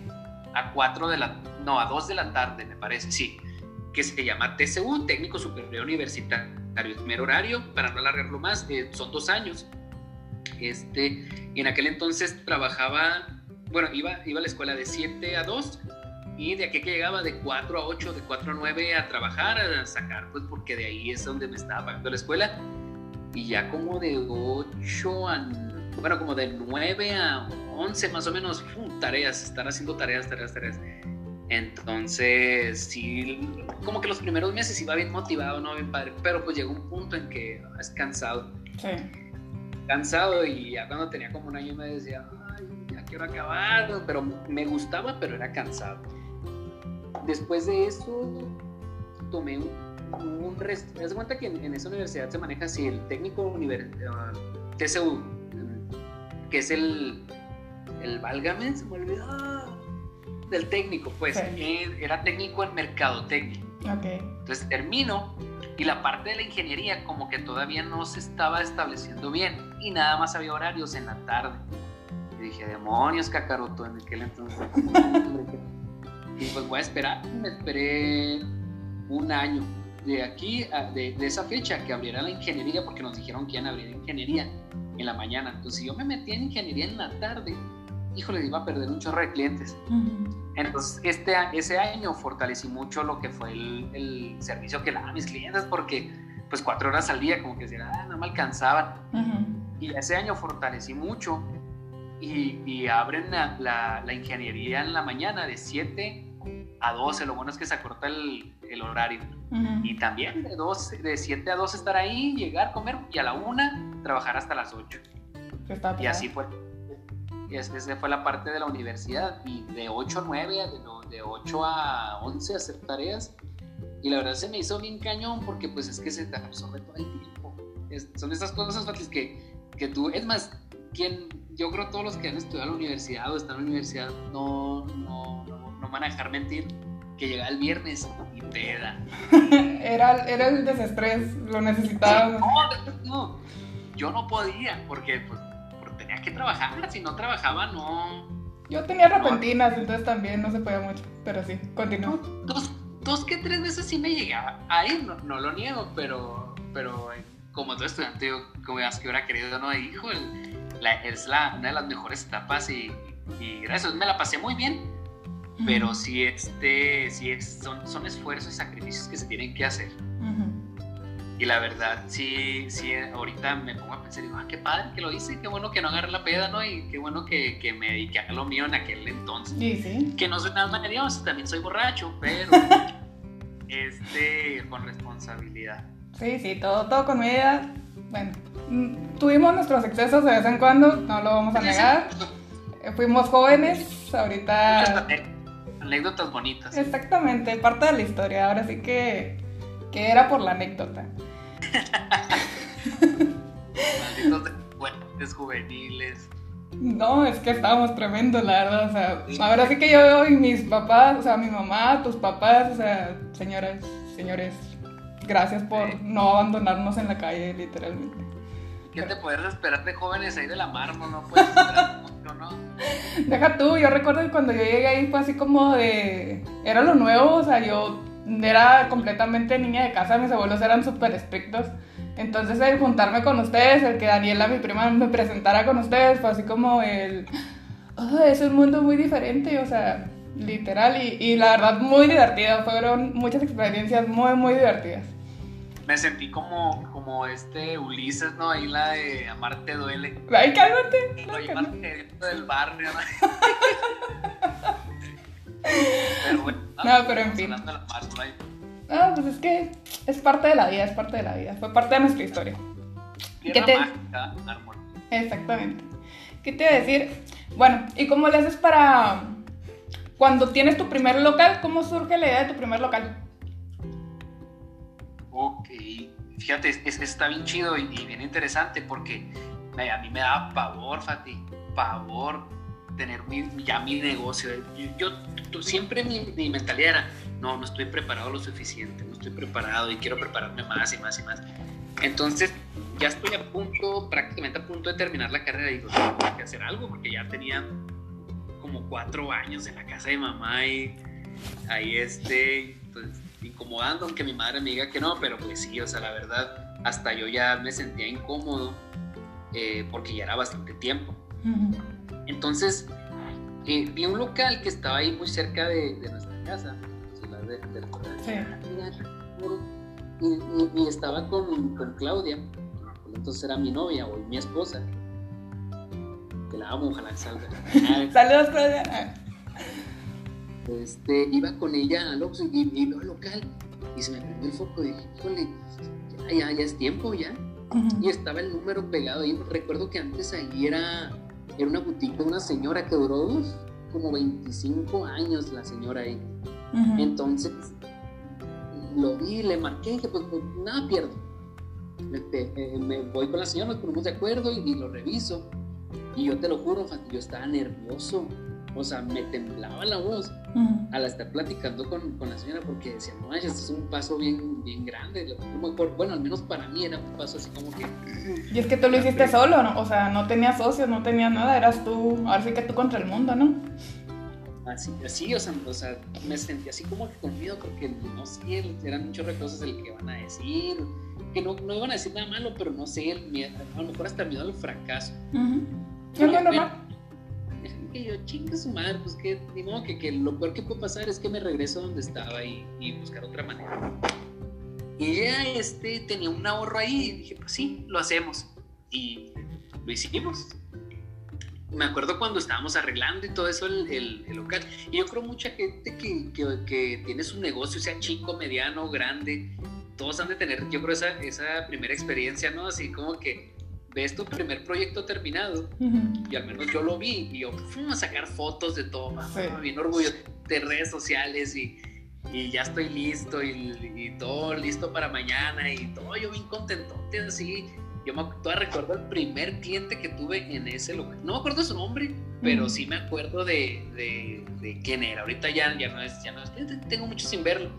a 4 de la, no, a 2 de la tarde, me parece, sí, que se llama TCU, Técnico Superior Universitario. Primer horario, para no alargarlo más, eh, son dos años. Este, en aquel entonces trabajaba, bueno, iba, iba a la escuela de 7 a 2 y de aquí que llegaba de 4 a 8, de 4 a 9 a trabajar, a sacar, pues porque de ahí es donde me estaba pagando la escuela. Y ya como de 8 a, bueno, como de 9 a 11 más o menos, tareas, estar haciendo tareas, tareas, tareas. Entonces, sí, como que los primeros meses iba bien motivado, ¿no? Bien padre, pero pues llegó un punto en que es cansado. Sí. Cansado y ya cuando tenía como un año me decía, ay, ya quiero acabar, pero me gustaba, pero era cansado. Después de eso, tomé un, un resto. ¿Te das cuenta que en, esa universidad se maneja así el técnico universitario, ah, TCU, que es el, el válgame, se me olvidó, del técnico, pues, eh, era técnico en mercadotecnia. Okay. Entonces termino y la parte de la ingeniería como que todavía no se estaba estableciendo bien y nada más había horarios en la tarde. Y dije, demonios, cacaroto, en aquel entonces. Y pues voy a esperar. Me esperé un año de aquí, de, esa fecha, que abriera la ingeniería, porque nos dijeron que iban a abrir ingeniería en la mañana. Entonces, si yo me metía en ingeniería en la tarde, híjole, iba a perder un chorro de clientes. Entonces, este, ese año fortalecí mucho lo que fue el, servicio que le daba a mis clientes, porque pues cuatro horas al día, como que decían, ah, no me alcanzaban. Y ese año fortalecí mucho y, abren la, la, ingeniería en la mañana de 7 a 12, lo bueno es que se acorta el, el horario. Y también de, 12, de 7 a 2 estar ahí, llegar, comer y a la 1 trabajar hasta las 8. Y así fue. Y esa fue la parte de la universidad. Y de 8 a 9, de, de 8 a 11 hacer tareas. Y la verdad se me hizo bien cañón porque pues es que se te absorbe todo el tiempo. son esas cosas fáciles que, que tú, es más, quien, yo creo todos los que han estudiado en la universidad o están en la universidad no, no, van a dejar mentir que llega el viernes y te da. era, era el desestrés, lo necesitaba. No, no, yo no podía porque, pues, tenía que trabajar, si no trabajaba no... Yo tenía repentinas, entonces también no se podía mucho, pero sí, continúo. Dos, dos que tres veces sí me llegaba a ir, no, no lo niego, pero, pero como todo estudiante, yo, como ya que hubiera querido, no, hijo, el, es la, una de las mejores etapas y, y gracias, me la pasé muy bien, pero sí, este, sí son, son esfuerzos y sacrificios que se tienen que hacer. Y la verdad, sí, sí, ahorita me pongo a pensar, digo, ah, qué padre que lo hice, qué bueno que no agarré la peda, ¿no? Y qué bueno que, que me dediqué a lo mío en aquel entonces. Sí, sí. Que no soy nada manerios, también soy borracho, pero este, con responsabilidad. Sí, sí, todo, todo con medida. Bueno, mm, tuvimos nuestros excesos de vez en cuando, no lo vamos a negar. Fuimos jóvenes, ahorita... Anécdotas bonitas. Exactamente, parte de la historia. Ahora sí que, que era por la anécdota. Malditos juveniles. No, es que estábamos tremendos, la verdad. O sea, ahora sí que yo y mis papás, o sea, mi mamá, tus papás, o sea, señoras, señores, gracias por no abandonarnos en la calle, literalmente. ¿Qué te puedes esperar de jóvenes ahí de la mármol? No puedes esperar ¿no? Deja tú, yo recuerdo que cuando yo llegué ahí fue así como de. Era lo nuevo, o sea, yo era completamente niña de casa, mis abuelos eran súper estrictos. Entonces el juntarme con ustedes, el que Daniela, mi prima, me presentara con ustedes, fue así como el... Oh, es un mundo muy diferente, o sea, literal, y, y la verdad muy divertido, fueron muchas experiencias muy, muy divertidas. Me sentí como, como este Ulises, ¿no? Ahí la de Amarte duele. Ay, cálmate. Lo llevan del barrio, ¿no? pero bueno, no, pero en fin. No, pues es que es parte de la vida, es parte de la vida. Fue parte de nuestra historia. ¿Qué te... mágica, Exactamente. ¿Qué te iba a decir? Bueno, ¿y cómo le haces para cuando tienes tu primer local? ¿Cómo surge la idea de tu primer local? Ok, fíjate, es, está bien chido y, bien interesante porque a mí me da pavor, Fati, pavor tener ya mi negocio. Yo, siempre mi, mi, mentalidad era, no, no estoy preparado lo suficiente, no estoy preparado y quiero prepararme más y más y más. Entonces, ya estoy a punto, prácticamente a punto de terminar la carrera y digo, tengo que hacer algo porque ya tenía como cuatro años en la casa de mamá y ahí este, pues, incomodando, aunque mi madre me diga que no, pero pues sí, o sea, la verdad, hasta yo ya me sentía incómodo eh, porque ya era bastante tiempo. Entonces, eh, vi un local que estaba ahí muy cerca de, nuestra casa, de, y, estaba con, con, Claudia, entonces era mi novia o mi esposa, que la amo, ojalá salga. Saludos, Claudia. Este, iba con ella al Oxxo y, y al local y se me prendió el foco y dije, híjole, ya, ya, ya es tiempo, ya. Y estaba el número pegado ahí. Recuerdo que antes ahí era era una boutique de una señora que duró como 25 años la señora ahí. Entonces lo vi, le marqué, que pues, pues, nada pierdo. Eh, me, voy con la señora, nos ponemos de acuerdo y, lo reviso. Y yo te lo juro, yo estaba nervioso. O sea, me temblaba la voz al estar platicando con, con, la señora porque decía, no, esto es un paso bien, bien grande. bueno, al menos para mí era un paso así como que... Y es que tú lo hiciste solo, ¿no? O sea, no tenías socios, no tenías nada, eras tú, ahora sí que tú contra el mundo, ¿no? Así, así o, sea, o sea, me sentí así como que con miedo porque no sé, eran muchas cosas del que van a decir, que no, no iban a decir nada malo, pero no sé, el miedo, a lo mejor hasta miedo al fracaso. Uh que yo chingue su madre, pues que, ni modo que, que, lo peor que puede pasar es que me regreso donde estaba y, y buscar otra manera. Y ella este, tenía un ahorro ahí y dije, pues sí, lo hacemos. Y lo hicimos. Me acuerdo cuando estábamos arreglando y todo eso el, el, local. Y yo creo mucha gente que, que, que, tiene su negocio, sea chico, mediano, grande, todos han de tener, yo creo, esa, esa primera experiencia, ¿no? Así como que ves tu primer proyecto terminado, y al menos yo lo vi, y yo fui a sacar fotos de todo, bien orgulloso de redes sociales, y, y ya estoy listo, y, todo listo para mañana, y todo, yo bien contento, así, yo me todavía recuerdo el primer cliente que tuve en ese lugar. No me acuerdo su nombre, pero sí me acuerdo de, de, quién era. Ahorita ya, ya no es, ya no es, tengo mucho sin verlo,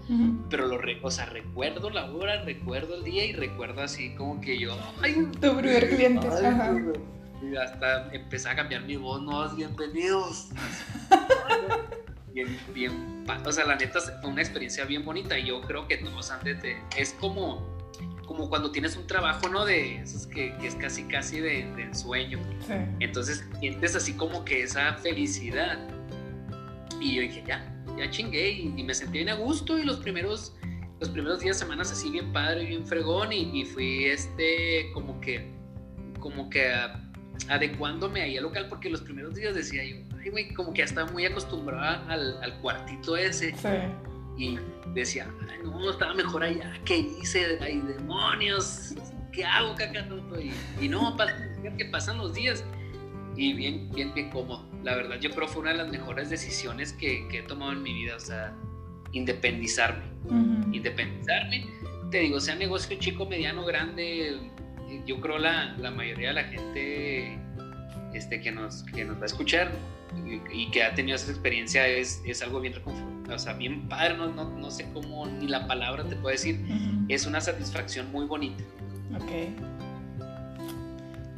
pero lo, o sea, recuerdo la hora, recuerdo el día y recuerdo así como que yo, ay, tu primer cliente. Y hasta empecé a cambiar mi voz, no, bienvenidos. bien, bien, o sea, la neta fue una experiencia bien bonita y yo creo que todos han de, es como como cuando tienes un trabajo, ¿no? De esos que, que es casi, casi de, de sueño. Sí. Entonces sientes así como que esa felicidad. Y yo dije, ya, ya chingué y, me sentí bien a gusto y los primeros, los primeros días, semanas así bien padre, bien fregón y, y fui este, como que, como que adecuándome ahí al local porque los primeros días decía yo, ay, güey, como que ya estaba muy acostumbrada al, al cuartito ese. Sí y decía, no, estaba mejor allá, ¿qué hice? ¡Ay, demonios! ¿Qué hago, caca? Y, y no, que pasan los días y bien, bien, bien cómodo. La verdad, yo creo que fue una de las mejores decisiones que, que he tomado en mi vida, o sea, independizarme. Independizarme, te digo, sea negocio chico, mediano, grande, yo creo la, la mayoría de la gente este, que, nos, que nos va a escuchar y, que ha tenido esa experiencia es, es algo bien reconfortante, o sea, bien padre, no, no, no, sé cómo ni la palabra te puede decir, es una satisfacción muy bonita. Ok.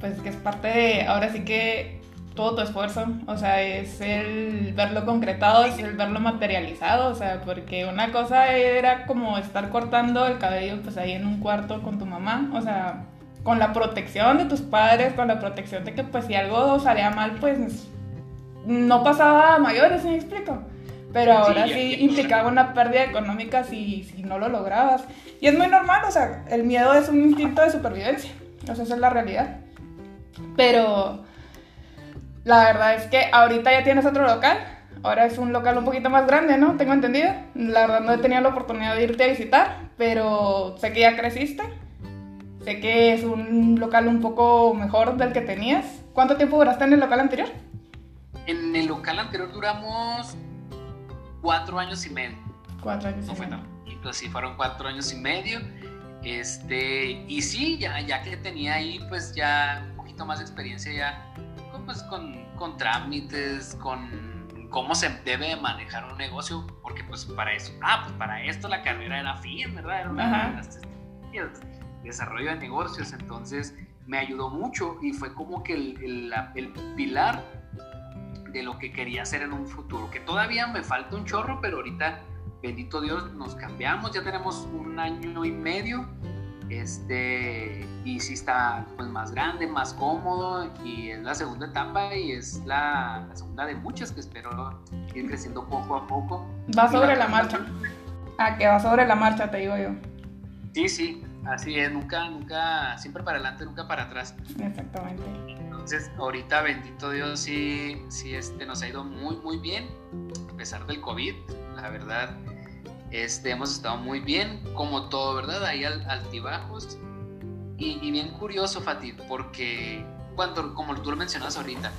Pues que es parte de, ahora sí que todo tu esfuerzo, o sea, es el verlo concretado, es el verlo materializado, o sea, porque una cosa era como estar cortando el cabello pues ahí en un cuarto con tu mamá, o sea, con la protección de tus padres, con la protección de que pues si algo salía mal, pues no pasaba a mayores, ¿sí me explico? Pero ahora sí, implicaba una pérdida económica si, si no lo lograbas. Y es muy normal, o sea, el miedo es un instinto de supervivencia, o sea, esa es la realidad. Pero la verdad es que ahorita ya tienes otro local. Ahora es un local un poquito más grande, ¿no? Tengo entendido. La verdad no he tenido la oportunidad de irte a visitar, pero sé que ya creciste. Sé que es un local un poco mejor del que tenías. ¿Cuánto tiempo duraste en el local anterior? En el local anterior duramos cuatro años y medio. Cuatro años y medio. Pues sí, fueron cuatro años y medio. Este, y sí, ya, ya que tenía ahí pues ya un poquito más de experiencia ya pues, con, con trámites, con cómo se debe manejar un negocio, porque pues para eso, ah, pues para esto la carrera era fin, ¿verdad? Era una desarrollo de negocios, entonces me ayudó mucho y fue como que el, el, pilar de lo que quería hacer en un futuro, que todavía me falta un chorro, pero ahorita, bendito Dios, nos cambiamos, ya tenemos un año y medio este, y sí está pues, más grande, más cómodo y es la segunda etapa y es la, segunda de muchas que espero ir creciendo poco a poco. Va sobre la, marcha. Ah, que va sobre la marcha, te digo yo. Sí, sí, así es, nunca, nunca, siempre para adelante, nunca para atrás. Exactamente. Entonces, ahorita, bendito Dios, sí, sí este, nos ha ido muy, muy bien, a pesar del COVID, la verdad este, hemos estado muy bien, como todo, ¿verdad? Hay altibajos. Y, bien curioso, Fatih, porque cuando, como tú lo mencionas ahorita,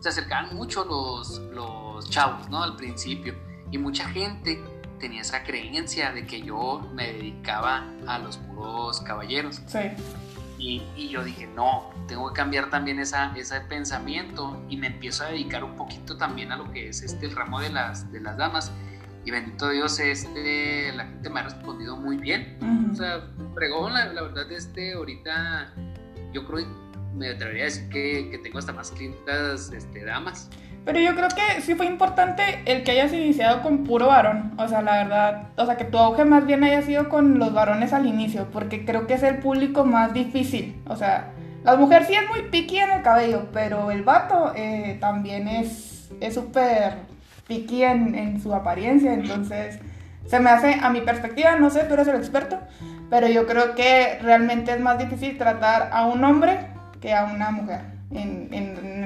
se acercaban mucho los, los chavos, ¿no? Al principio. Y mucha gente tenía esa creencia de que yo me dedicaba a los puros caballeros. Sí. Y, y, yo dije, no, tengo que cambiar también esa, ese pensamiento y me empiezo a dedicar un poquito también a lo que es este el ramo de las, de las damas y bendito Dios, este, la gente me ha respondido muy bien. O sea, pregón, la, la, verdad, este, ahorita yo creo, me atrevería a decir que, que tengo hasta más clientas este, damas. Pero yo creo que sí fue importante el que hayas iniciado con puro varón. O sea, la verdad, o sea, que tu auge más bien haya sido con los varones al inicio, porque creo que es el público más difícil. O sea, la mujer sí es muy piqui en el cabello, pero el vato eh, también es súper piqui en, su apariencia, entonces se me hace, a mi perspectiva, no sé, tú eres el experto, pero yo creo que realmente es más difícil tratar a un hombre que a una mujer en,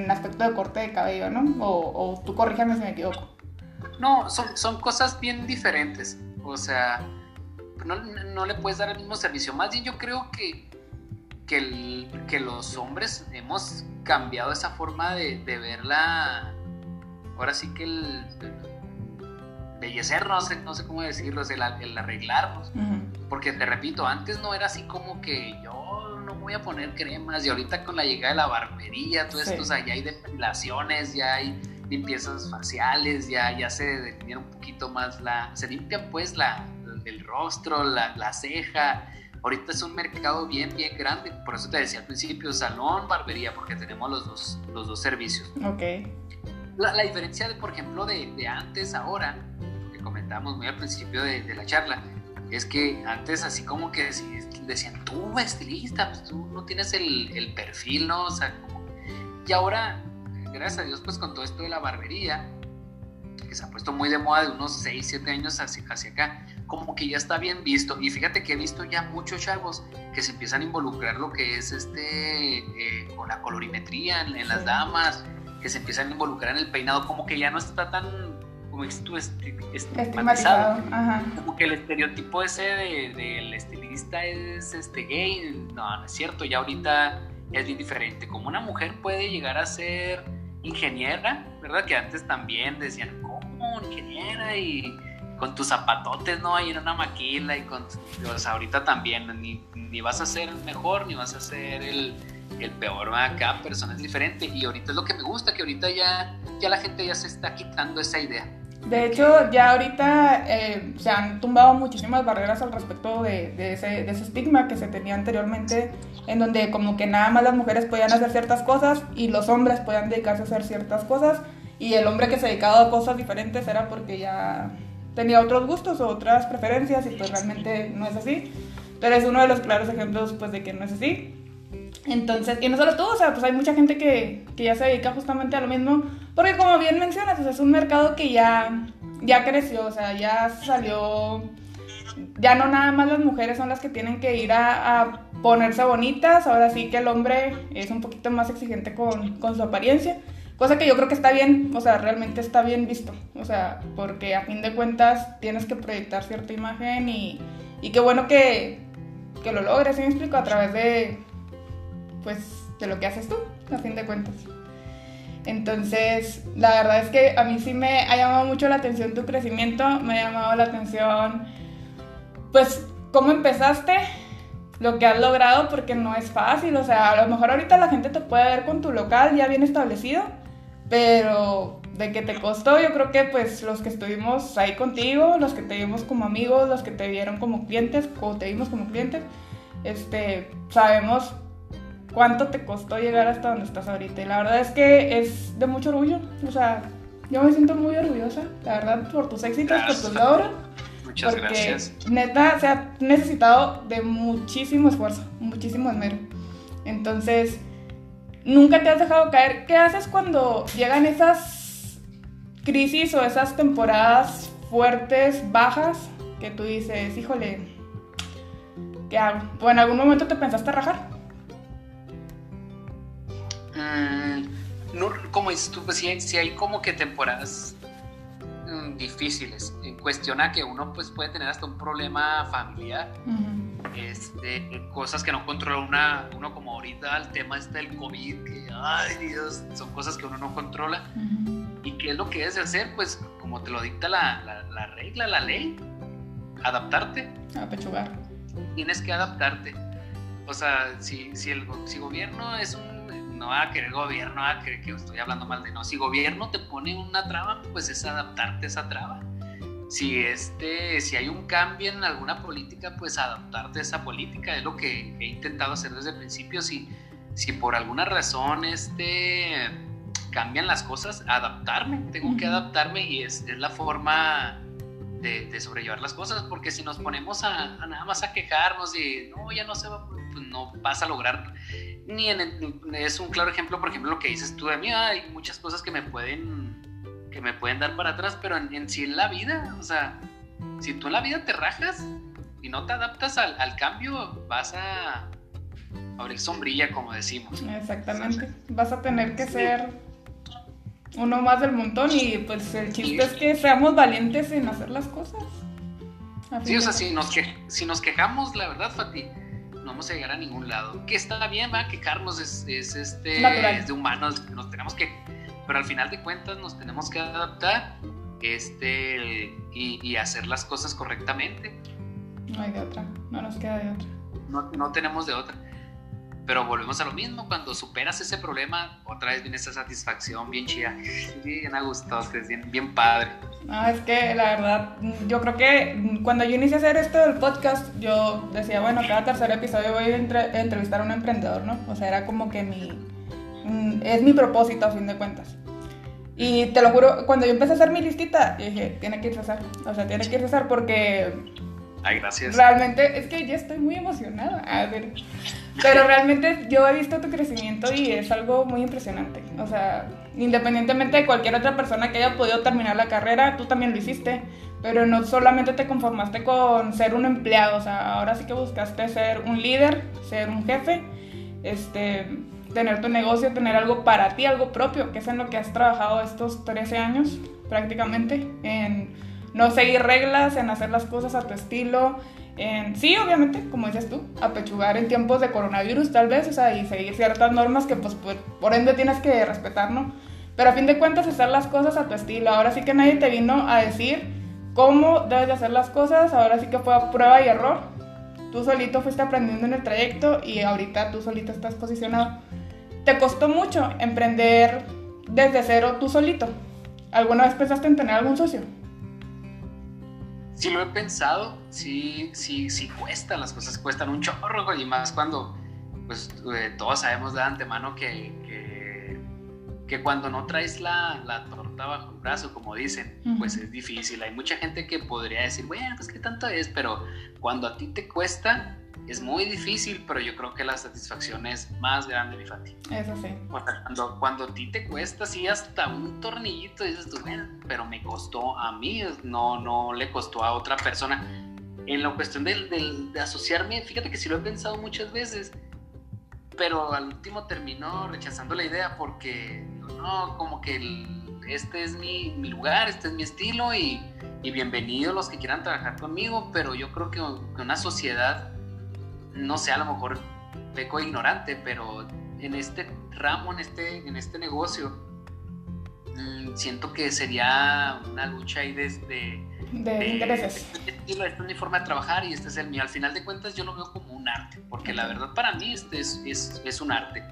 el aspecto de corte de cabello, ¿no? O, tú corrígeme si me equivoco. No, son, son cosas bien diferentes, o sea, no, no, le puedes dar el mismo servicio, más bien yo creo que, que, que los hombres hemos cambiado esa forma de, de ver la ahora sí que el, bellecer, no sé, no sé cómo decirlo, el, el arreglarnos. Porque te repito, antes no era así como que yo no voy a poner cremas y ahorita con la llegada de la barbería, todo esto, o sea, ya hay depilaciones, ya hay limpiezas faciales, ya, ya se definieron un poquito más la, se limpia pues la, el rostro, la, la ceja. Ahorita es un mercado bien, bien grande. Por eso te decía al principio, salón, barbería, porque tenemos los dos, los dos servicios. Ok. La, la diferencia, de, por ejemplo, de, de antes, ahora, que comentamos muy al principio de, de, la charla, es que antes así como que decían, tú estilista, pues tú no tienes el, el perfil, ¿no? O sea, como... Y ahora, gracias a Dios, pues con todo esto de la barbería, que se ha puesto muy de moda de unos 6, 7 años hacia, hacia acá, como que ya está bien visto. Y fíjate que he visto ya muchos chavos que se empiezan a involucrar lo que es este, eh, con la colorimetría en, en las damas, que se empiezan a involucrar en el peinado, como que ya no está tan, como tú, estigmatizado. Como que el estereotipo ese del de, estilista es este gay, no, no es cierto, ya ahorita es bien diferente. Como una mujer puede llegar a ser ingeniera, ¿verdad? Que antes también decían, ¿cómo ingeniera? Y con tus zapatotes, ¿no? Ahí en una maquila y con... Pues ahorita también, ni, ni vas a ser mejor, ni vas a ser el el peor, va cada persona es diferente y ahorita es lo que me gusta, que ahorita ya, ya la gente ya se está quitando esa idea. De hecho, ya ahorita eh, se han tumbado muchísimas barreras al respecto de, de, ese, estigma que se tenía anteriormente, en donde como que nada más las mujeres podían hacer ciertas cosas y los hombres podían dedicarse a hacer ciertas cosas, y el hombre que se dedicaba a cosas diferentes era porque ya tenía otros gustos o otras preferencias, y pues realmente no es así. Pero es uno de los claros ejemplos pues de que no es así. Entonces, y no solo tú, o sea, pues hay mucha gente que, que, ya se dedica justamente a lo mismo, porque como bien mencionas, o sea, es un mercado que ya, ya creció, o sea, ya salió, ya no nada más las mujeres son las que tienen que ir a, ponerse bonitas, ahora sí que el hombre es un poquito más exigente con, con, su apariencia, cosa que yo creo que está bien, o sea, realmente está bien visto, o sea, porque a fin de cuentas tienes que proyectar cierta imagen y, y qué bueno que, que lo logres, ¿sí me explico? A través de pues de lo que haces tú, a fin de cuentas. Entonces, la verdad es que a mí sí me ha llamado mucho la atención tu crecimiento, me ha llamado la atención, pues, cómo empezaste, lo que has logrado, porque no es fácil, o sea, a lo mejor ahorita la gente te puede ver con tu local ya bien establecido, pero de que te costó, yo creo que pues los que estuvimos ahí contigo, los que te vimos como amigos, los que te vieron como clientes, o te vimos como clientes, este, sabemos cuánto te costó llegar hasta donde estás ahorita. Y la verdad es que es de mucho orgullo. O sea, yo me siento muy orgullosa, la verdad, por tus éxitos, por tus logros. Muchas porque, gracias. Neta, se ha necesitado de muchísimo esfuerzo, muchísimo esmero. Entonces, nunca te has dejado caer. ¿Qué haces cuando llegan esas crisis o esas temporadas fuertes, bajas, que tú dices, híjole, ¿qué hago? ¿O en algún momento te pensaste rajar? Mm, no, como dices tú, pues sí, hay como que temporadas mm, difíciles. En cuestión a que uno pues puede tener hasta un problema familiar, uh -huh. este, cosas que no controla una, uno como ahorita el tema este del COVID, que ay Dios, son cosas que uno no controla. Uh -huh. ¿Y qué es lo que debes de hacer? Pues como te lo dicta la, la, la regla, la ley, adaptarte. Apechugar. Tienes que adaptarte. O sea, si, si el si gobierno es un no va a querer gobierno, va a querer que estoy hablando mal de no. Si gobierno te pone una traba, pues es adaptarte a esa traba. Si, este, si hay un cambio en alguna política, pues adaptarte a esa política. Es lo que he intentado hacer desde el principio. Si, si por alguna razón este, cambian las cosas, adaptarme. Tengo que adaptarme y es, es la forma de, de, sobrellevar las cosas. Porque si nos ponemos a, a nada más a quejarnos y no, ya no se va, pues no vas a lograr ni en el, es un claro ejemplo, por ejemplo, lo que dices tú de mí, hay muchas cosas que me pueden que me pueden dar para atrás, pero en, en sí en la vida, o sea, si tú en la vida te rajas y no te adaptas al, al cambio, vas a abrir sombrilla, como decimos. Exactamente, vas a tener que sí. ser uno más del montón y pues el chiste sí. es que seamos valientes en hacer las cosas. Sí, o sea, si nos, que, si nos quejamos, la verdad, Fati, no vamos a llegar a ningún lado. Que está bien, va, quejarnos es, es este, es de humanos, nos tenemos que, pero al final de cuentas nos tenemos que adaptar este, y, y hacer las cosas correctamente. No hay de otra, no nos queda de otra. No, no tenemos de otra. Pero volvemos a lo mismo, cuando superas ese problema, otra vez viene esa satisfacción bien chida, bien a gusto, bien, bien padre. No, es que la verdad, yo creo que cuando yo inicié a hacer esto del podcast, yo decía, bueno, cada tercer episodio voy a entre entrevistar a un emprendedor, ¿no? O sea, era como que mi, mm, es mi propósito a fin de cuentas. Y te lo juro, cuando yo empecé a hacer mi listita, dije, tiene que ir César, o sea, tiene que ir César porque... Ay, gracias. Realmente, es que ya estoy muy emocionada. A ver, pero realmente yo he visto tu crecimiento y es algo muy impresionante. O sea, independientemente de cualquier otra persona que haya podido terminar la carrera, tú también lo hiciste. Pero no solamente te conformaste con ser un empleado, o sea, ahora sí que buscaste ser un líder, ser un jefe, este, tener tu negocio, tener algo para ti, algo propio, que es en lo que has trabajado estos 13 años prácticamente, en no seguir reglas, en hacer las cosas a tu estilo, en, sí, obviamente, como dices tú, apechugar en tiempos de coronavirus tal vez, o sea, y seguir ciertas normas que pues por, por, ende tienes que respetar, ¿no? Pero a fin de cuentas hacer las cosas a tu estilo. Ahora sí que nadie te vino a decir cómo debes de hacer las cosas, ahora sí que fue a prueba y error. Tú solito fuiste aprendiendo en el trayecto y ahorita tú solito estás posicionado. ¿Te costó mucho emprender desde cero tú solito? ¿Alguna vez pensaste en tener algún socio? Sí lo he pensado, sí, sí, sí cuesta, las cosas cuestan un chorro, y más cuando, pues eh, todos sabemos de antemano que, que, cuando no traes la, la, torta bajo el brazo, como dicen, pues es difícil. Hay mucha gente que podría decir, bueno, pues qué tanto es, pero cuando a ti te cuesta, es muy difícil, pero yo creo que la satisfacción es más grande, mi Fati. Eso sí. Cuando, cuando a ti te cuesta así hasta un tornillito, dices tú, pero me costó a mí, no, no le costó a otra persona. En la cuestión de, de asociarme, fíjate que sí lo he pensado muchas veces, pero al último terminó rechazando la idea porque, no, como que este es mi, mi, lugar, este es mi estilo y, y bienvenidos los que quieran trabajar conmigo, pero yo creo que una sociedad no sé, a lo mejor peco ignorante, pero en este ramo, en este, en este negocio, mm, siento que sería una lucha ahí desde... De, intereses. esta es mi forma de trabajar y este es el mío. Al final de cuentas yo lo veo como un arte, porque la verdad para mí este es, es, es un arte.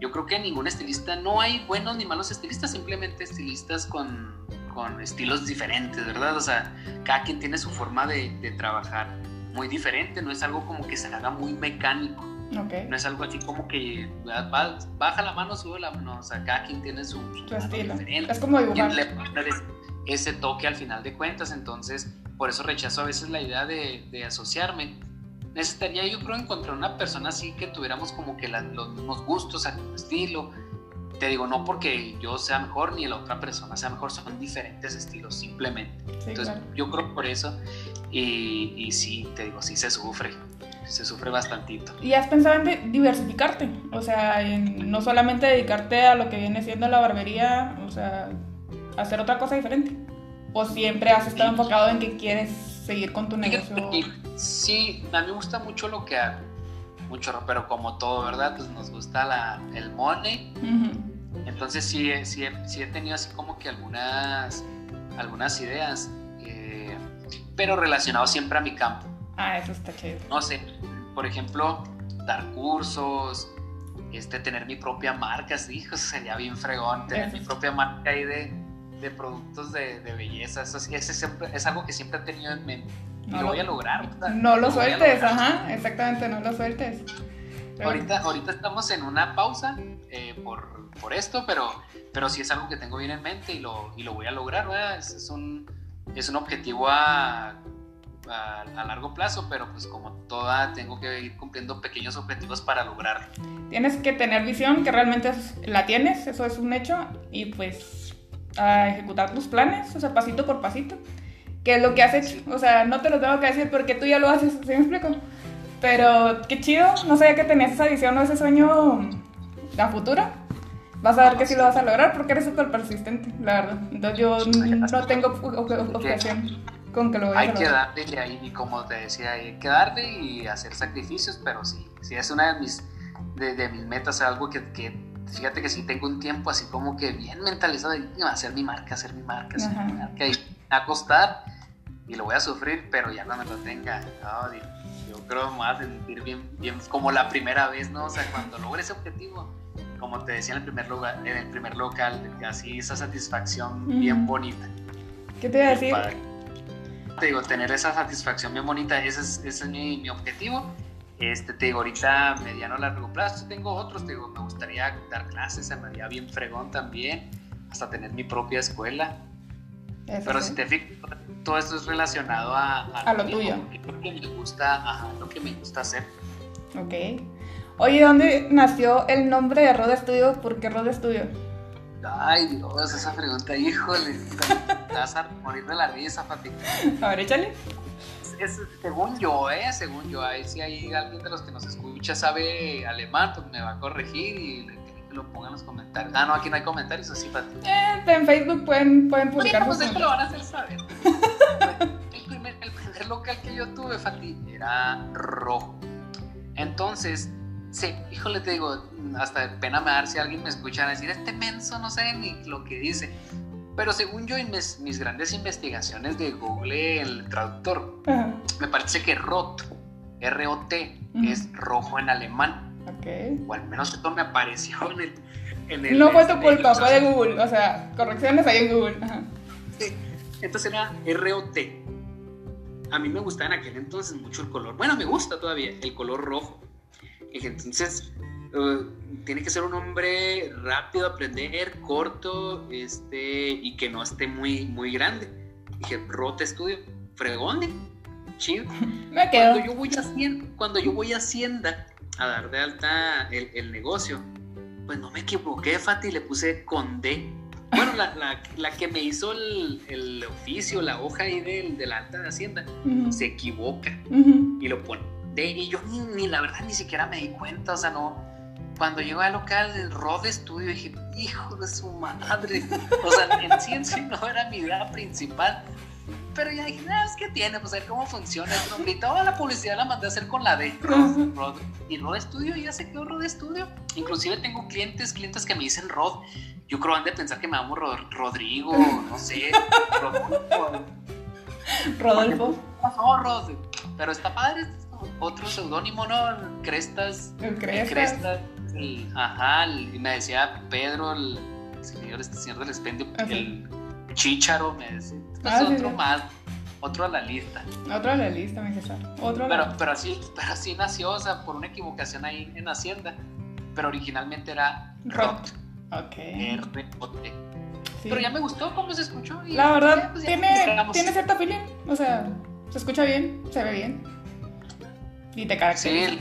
Yo creo que ningún estilista, no hay buenos ni malos estilistas, simplemente estilistas con, con estilos diferentes, ¿verdad? O sea, cada quien tiene su forma de, de trabajar muy diferente, no es algo como que se haga muy mecánico. No es algo así como que baja la mano, sube la mano. O sea, cada quien tiene su, estilo. Es como dibujar. ese toque al final de cuentas. Entonces, por eso rechazo a veces la idea de, de asociarme. Necesitaría, yo creo, encontrar una persona así que tuviéramos como que los mismos gustos, estilo. Te digo, no porque yo sea mejor ni la otra persona sea mejor, son diferentes estilos, simplemente. Entonces, yo creo por eso. Y, y sí, te digo, sí se sufre, se sufre bastantito. ¿Y has pensado en diversificarte? O sea, en no solamente dedicarte a lo que viene siendo la barbería, o sea, hacer otra cosa diferente. ¿O siempre has estado enfocado en que quieres seguir con tu negocio? Sí, a mí me gusta mucho lo que hago, mucho, pero como todo, ¿verdad? Pues nos gusta la, el money. Entonces sí, sí, sí he tenido así como que algunas, algunas ideas pero relacionado siempre a mi campo. Ah, eso está chido. No sé, por ejemplo, dar cursos, este, tener mi propia marca, sí, sería bien fregón, tener mi propia marca ahí de, de productos de, de, belleza, eso sí, ese siempre, es algo que siempre he tenido en mente. Y lo, voy a lograr. No lo, sueltes, ajá, exactamente, no lo sueltes. Ahorita, ahorita estamos en una pausa eh, por, por, esto, pero, pero sí es algo que tengo bien en mente y lo, y lo voy a lograr, ¿verdad? Es, es un es un objetivo a, a, largo plazo, pero pues como toda tengo que ir cumpliendo pequeños objetivos para lograrlo. Tienes que tener visión, que realmente la tienes, eso es un hecho, y pues a ejecutar tus planes, o sea, pasito por pasito, que es lo que has hecho, o sea, no te lo tengo que decir porque tú ya lo haces, ¿sí me explico? Pero qué chido, no sabía que tenías esa visión o ese sueño a futuro vas a ver que sí lo vas a lograr porque eres súper persistente, la verdad. Entonces yo no tengo objeción con que lo vayas a lograr. Hay que darle y, como te decía, hay que darle y hacer sacrificios, pero sí, sí es una de mis, de, mis metas, algo que, que, fíjate que sí tengo un tiempo así como que bien mentalizado de hacer mi marca, hacer mi marca, hacer mi marca y a costar y lo voy a sufrir, pero ya cuando lo tenga, yo creo más sentir bien, bien como la primera vez, ¿no? O sea, cuando logre ese objetivo como te decía en el primer lugar, en el primer local, así esa satisfacción bien bonita. ¿Qué te iba a decir? Te digo, tener esa satisfacción bien bonita, ese es, ese es mi, mi, objetivo. Este, te digo, ahorita mediano largo plazo tengo otros, te digo, me gustaría dar clases, se me haría bien fregón también, hasta tener mi propia escuela. Pero si te fijas, todo esto es relacionado a, a, lo, tuyo. Lo que me gusta, lo que me gusta hacer. Ok. Oye, ¿dónde nació el nombre de Rod Studio? ¿Por qué Rod Studio? Ay, Dios, esa pregunta, híjole. Te vas a morir de la risa, Fati. A ver, échale. Es, según yo, ¿eh? Según yo, ahí si hay alguien de los que nos escucha sabe alemán, pues me va a corregir y que lo pongan en los comentarios. Ah, no, aquí no hay comentarios, así, Fati. Eh, en Facebook pueden, pueden publicar. pues esto lo van a hacer saber. el, primer, el primer local que yo tuve, Fati, era rojo. Entonces, Sí, híjole, te digo, hasta de pena me dar si alguien me escucha decir, este menso no sé ni lo que dice. Pero según yo en mis, grandes investigaciones de Google, el traductor, me parece que ROT, R-O-T, es rojo en alemán. Okay. O al menos esto me apareció en el... En el no fue tu culpa, fue de Google. O sea, correcciones ahí en Google. Sí, entonces era R-O-T. a mí me gustaba en aquel entonces mucho el color, bueno, me gusta todavía, el color rojo. Y entonces uh, tiene que ser un hombre rápido a aprender, corto, este, y que no esté muy, muy grande. Dije, Rota Estudio, fregón, chido. Me quedo. Cuando yo voy a Hacienda, cuando yo voy a Hacienda a dar de alta el, el negocio, pues no me equivoqué, Fati, le puse con D. Bueno, la, la, la que me hizo el, el, oficio, la hoja ahí del, de la alta de Hacienda, uh -huh. se equivoca Uh -huh. y lo pone Y yo ni, ni, la verdad ni siquiera me di cuenta, o sea, no. Cuando llegó al local del Rod Studio dije, hijo de su madre. O sea, en sí en sí no era mi idea principal. Pero ya dije, no, es que tiene, pues a ver cómo funciona. Y toda la publicidad la mandé a hacer con la D. Rod, Rod. Y Rod Studio ya se quedó Rod Studio. Inclusive tengo clientes, clientes que me dicen Rod. Yo creo han de pensar que me llamo Rod Rodrigo, no sé. Rodolfo. Rodolfo. No, Rod. Pero está padre. Otro seudónimo, ¿no? Crestas. El Crestas. Crestas. El, ajá, el, me decía Pedro, el señor, este señor del expendio, Ah, el Chícharo, me decía. Pues Ah, sí, otro sí. más, otro a la lista. Otro a la lista, mi César. Otro a la Pero, pero, así, pero así nació, o sea, por una equivocación ahí en Hacienda. Pero originalmente era Rot. Ok. R-O-T. Sí. Pero ya me gustó cómo se escuchó. y La verdad, ya, pues, ya tiene, empezamos. tiene cierto feeling. O sea, se escucha bien, se ve bien. Y te caracteriza. Sí.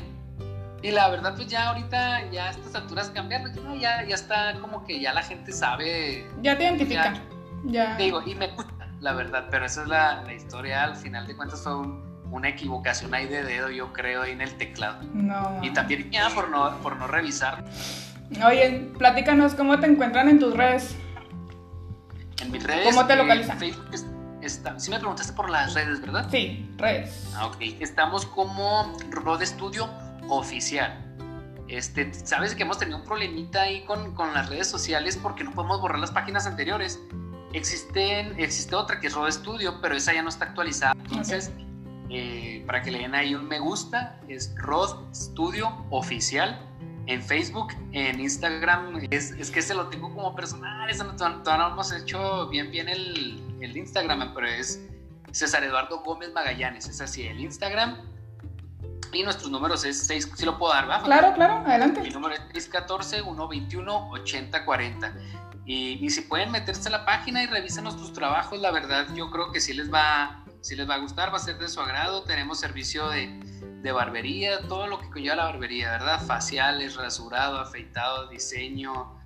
Y la verdad, pues ya ahorita, ya a estas alturas cambiarlo, ya, ya, ya está como que ya la gente sabe. Ya te identifica. Ya. Te digo, y me gusta, la verdad, pero esa es la, la historia. Al final de cuentas fue un- una equivocación ahí de dedo, yo creo, ahí en el teclado. No. Y también ya por no, por no revisar. Oye, platícanos cómo te encuentran en tus redes. En mis redes. ¿Cómo te localizan? Facebook está, sí me preguntaste por las redes, ¿verdad? Sí, redes. Ah, ok. Estamos como Rod Studio Oficial. Este, Sabes que hemos tenido un problemita ahí con, con las redes sociales porque no podemos borrar las páginas anteriores. Existen, existe otra que es Rod Studio, pero esa ya no está actualizada. Entonces, eh, para que le den ahí un me gusta, es Rod Studio Oficial en Facebook, en Instagram. Es, es que ese lo tengo como personal, eso no, todavía no hemos hecho bien bien el, el Instagram, pero es César Eduardo Gómez Magallanes, es así, el Instagram. Y nuestros números es 6, si lo puedo dar, ¿va? Claro, claro, Mi adelante. número es 614-121-8040. Y, y si pueden meterse a la página y revisan nuestros trabajos, la verdad yo creo que sí les va, sí les va a gustar, va a ser de su agrado. Tenemos servicio de, de barbería, todo lo que conlleva la barbería, ¿verdad? Faciales, rasurado, afeitado, diseño.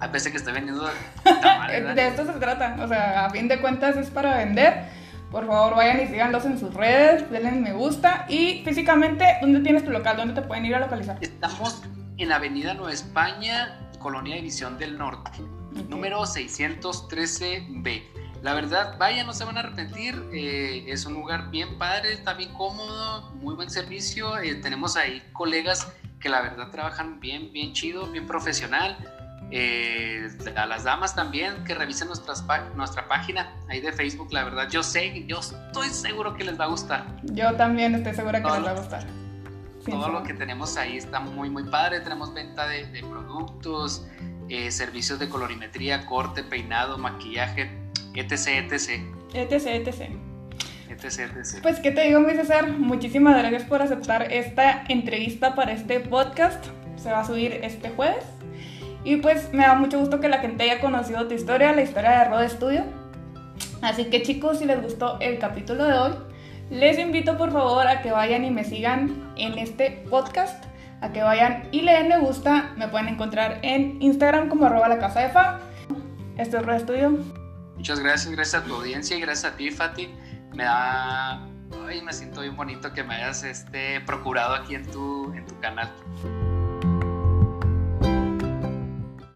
A pesar que estoy vendiendo tamales. De esto se trata. O sea, a fin de cuentas es para vender. Por favor, vayan y síganlos en sus redes, denle me gusta. Y físicamente, ¿dónde tienes tu local? ¿Dónde te pueden ir a localizar? Estamos en Avenida Nueva España, Colonia División del Norte. número 613B. La verdad, vaya, no se van a arrepentir. eh, es un lugar bien padre, está bien cómodo, muy buen servicio. eh, tenemos ahí colegas que la verdad trabajan bien, bien chido, bien profesional. Eh, a las damas también que revisen nuestras nuestra página ahí de Facebook. La verdad, yo sé, yo estoy seguro que les va a gustar. Yo también estoy segura que Todo les va a gustar. Todo lo que tenemos ahí está muy, muy padre. Tenemos venta de, de productos, eh, servicios de colorimetría, corte, peinado, maquillaje, etc, etc. etc, etc. Pues, ¿qué te digo, mi César? Muchísimas gracias por aceptar esta entrevista para este podcast. Se va a subir este jueves. Y pues me da mucho gusto que la gente haya conocido tu historia, la historia de Rod Studio. Así que chicos, si les gustó el capítulo de hoy, les invito por favor a que vayan y me sigan en este podcast, a que vayan y le den me gusta. Me pueden encontrar en Instagram como arroba la casa de fa. Esto es Rod Studio. Muchas gracias, gracias a tu audiencia y gracias a ti, Fati. Me da... Ay, me siento bien bonito que me hayas este, procurado aquí en tu, en tu canal.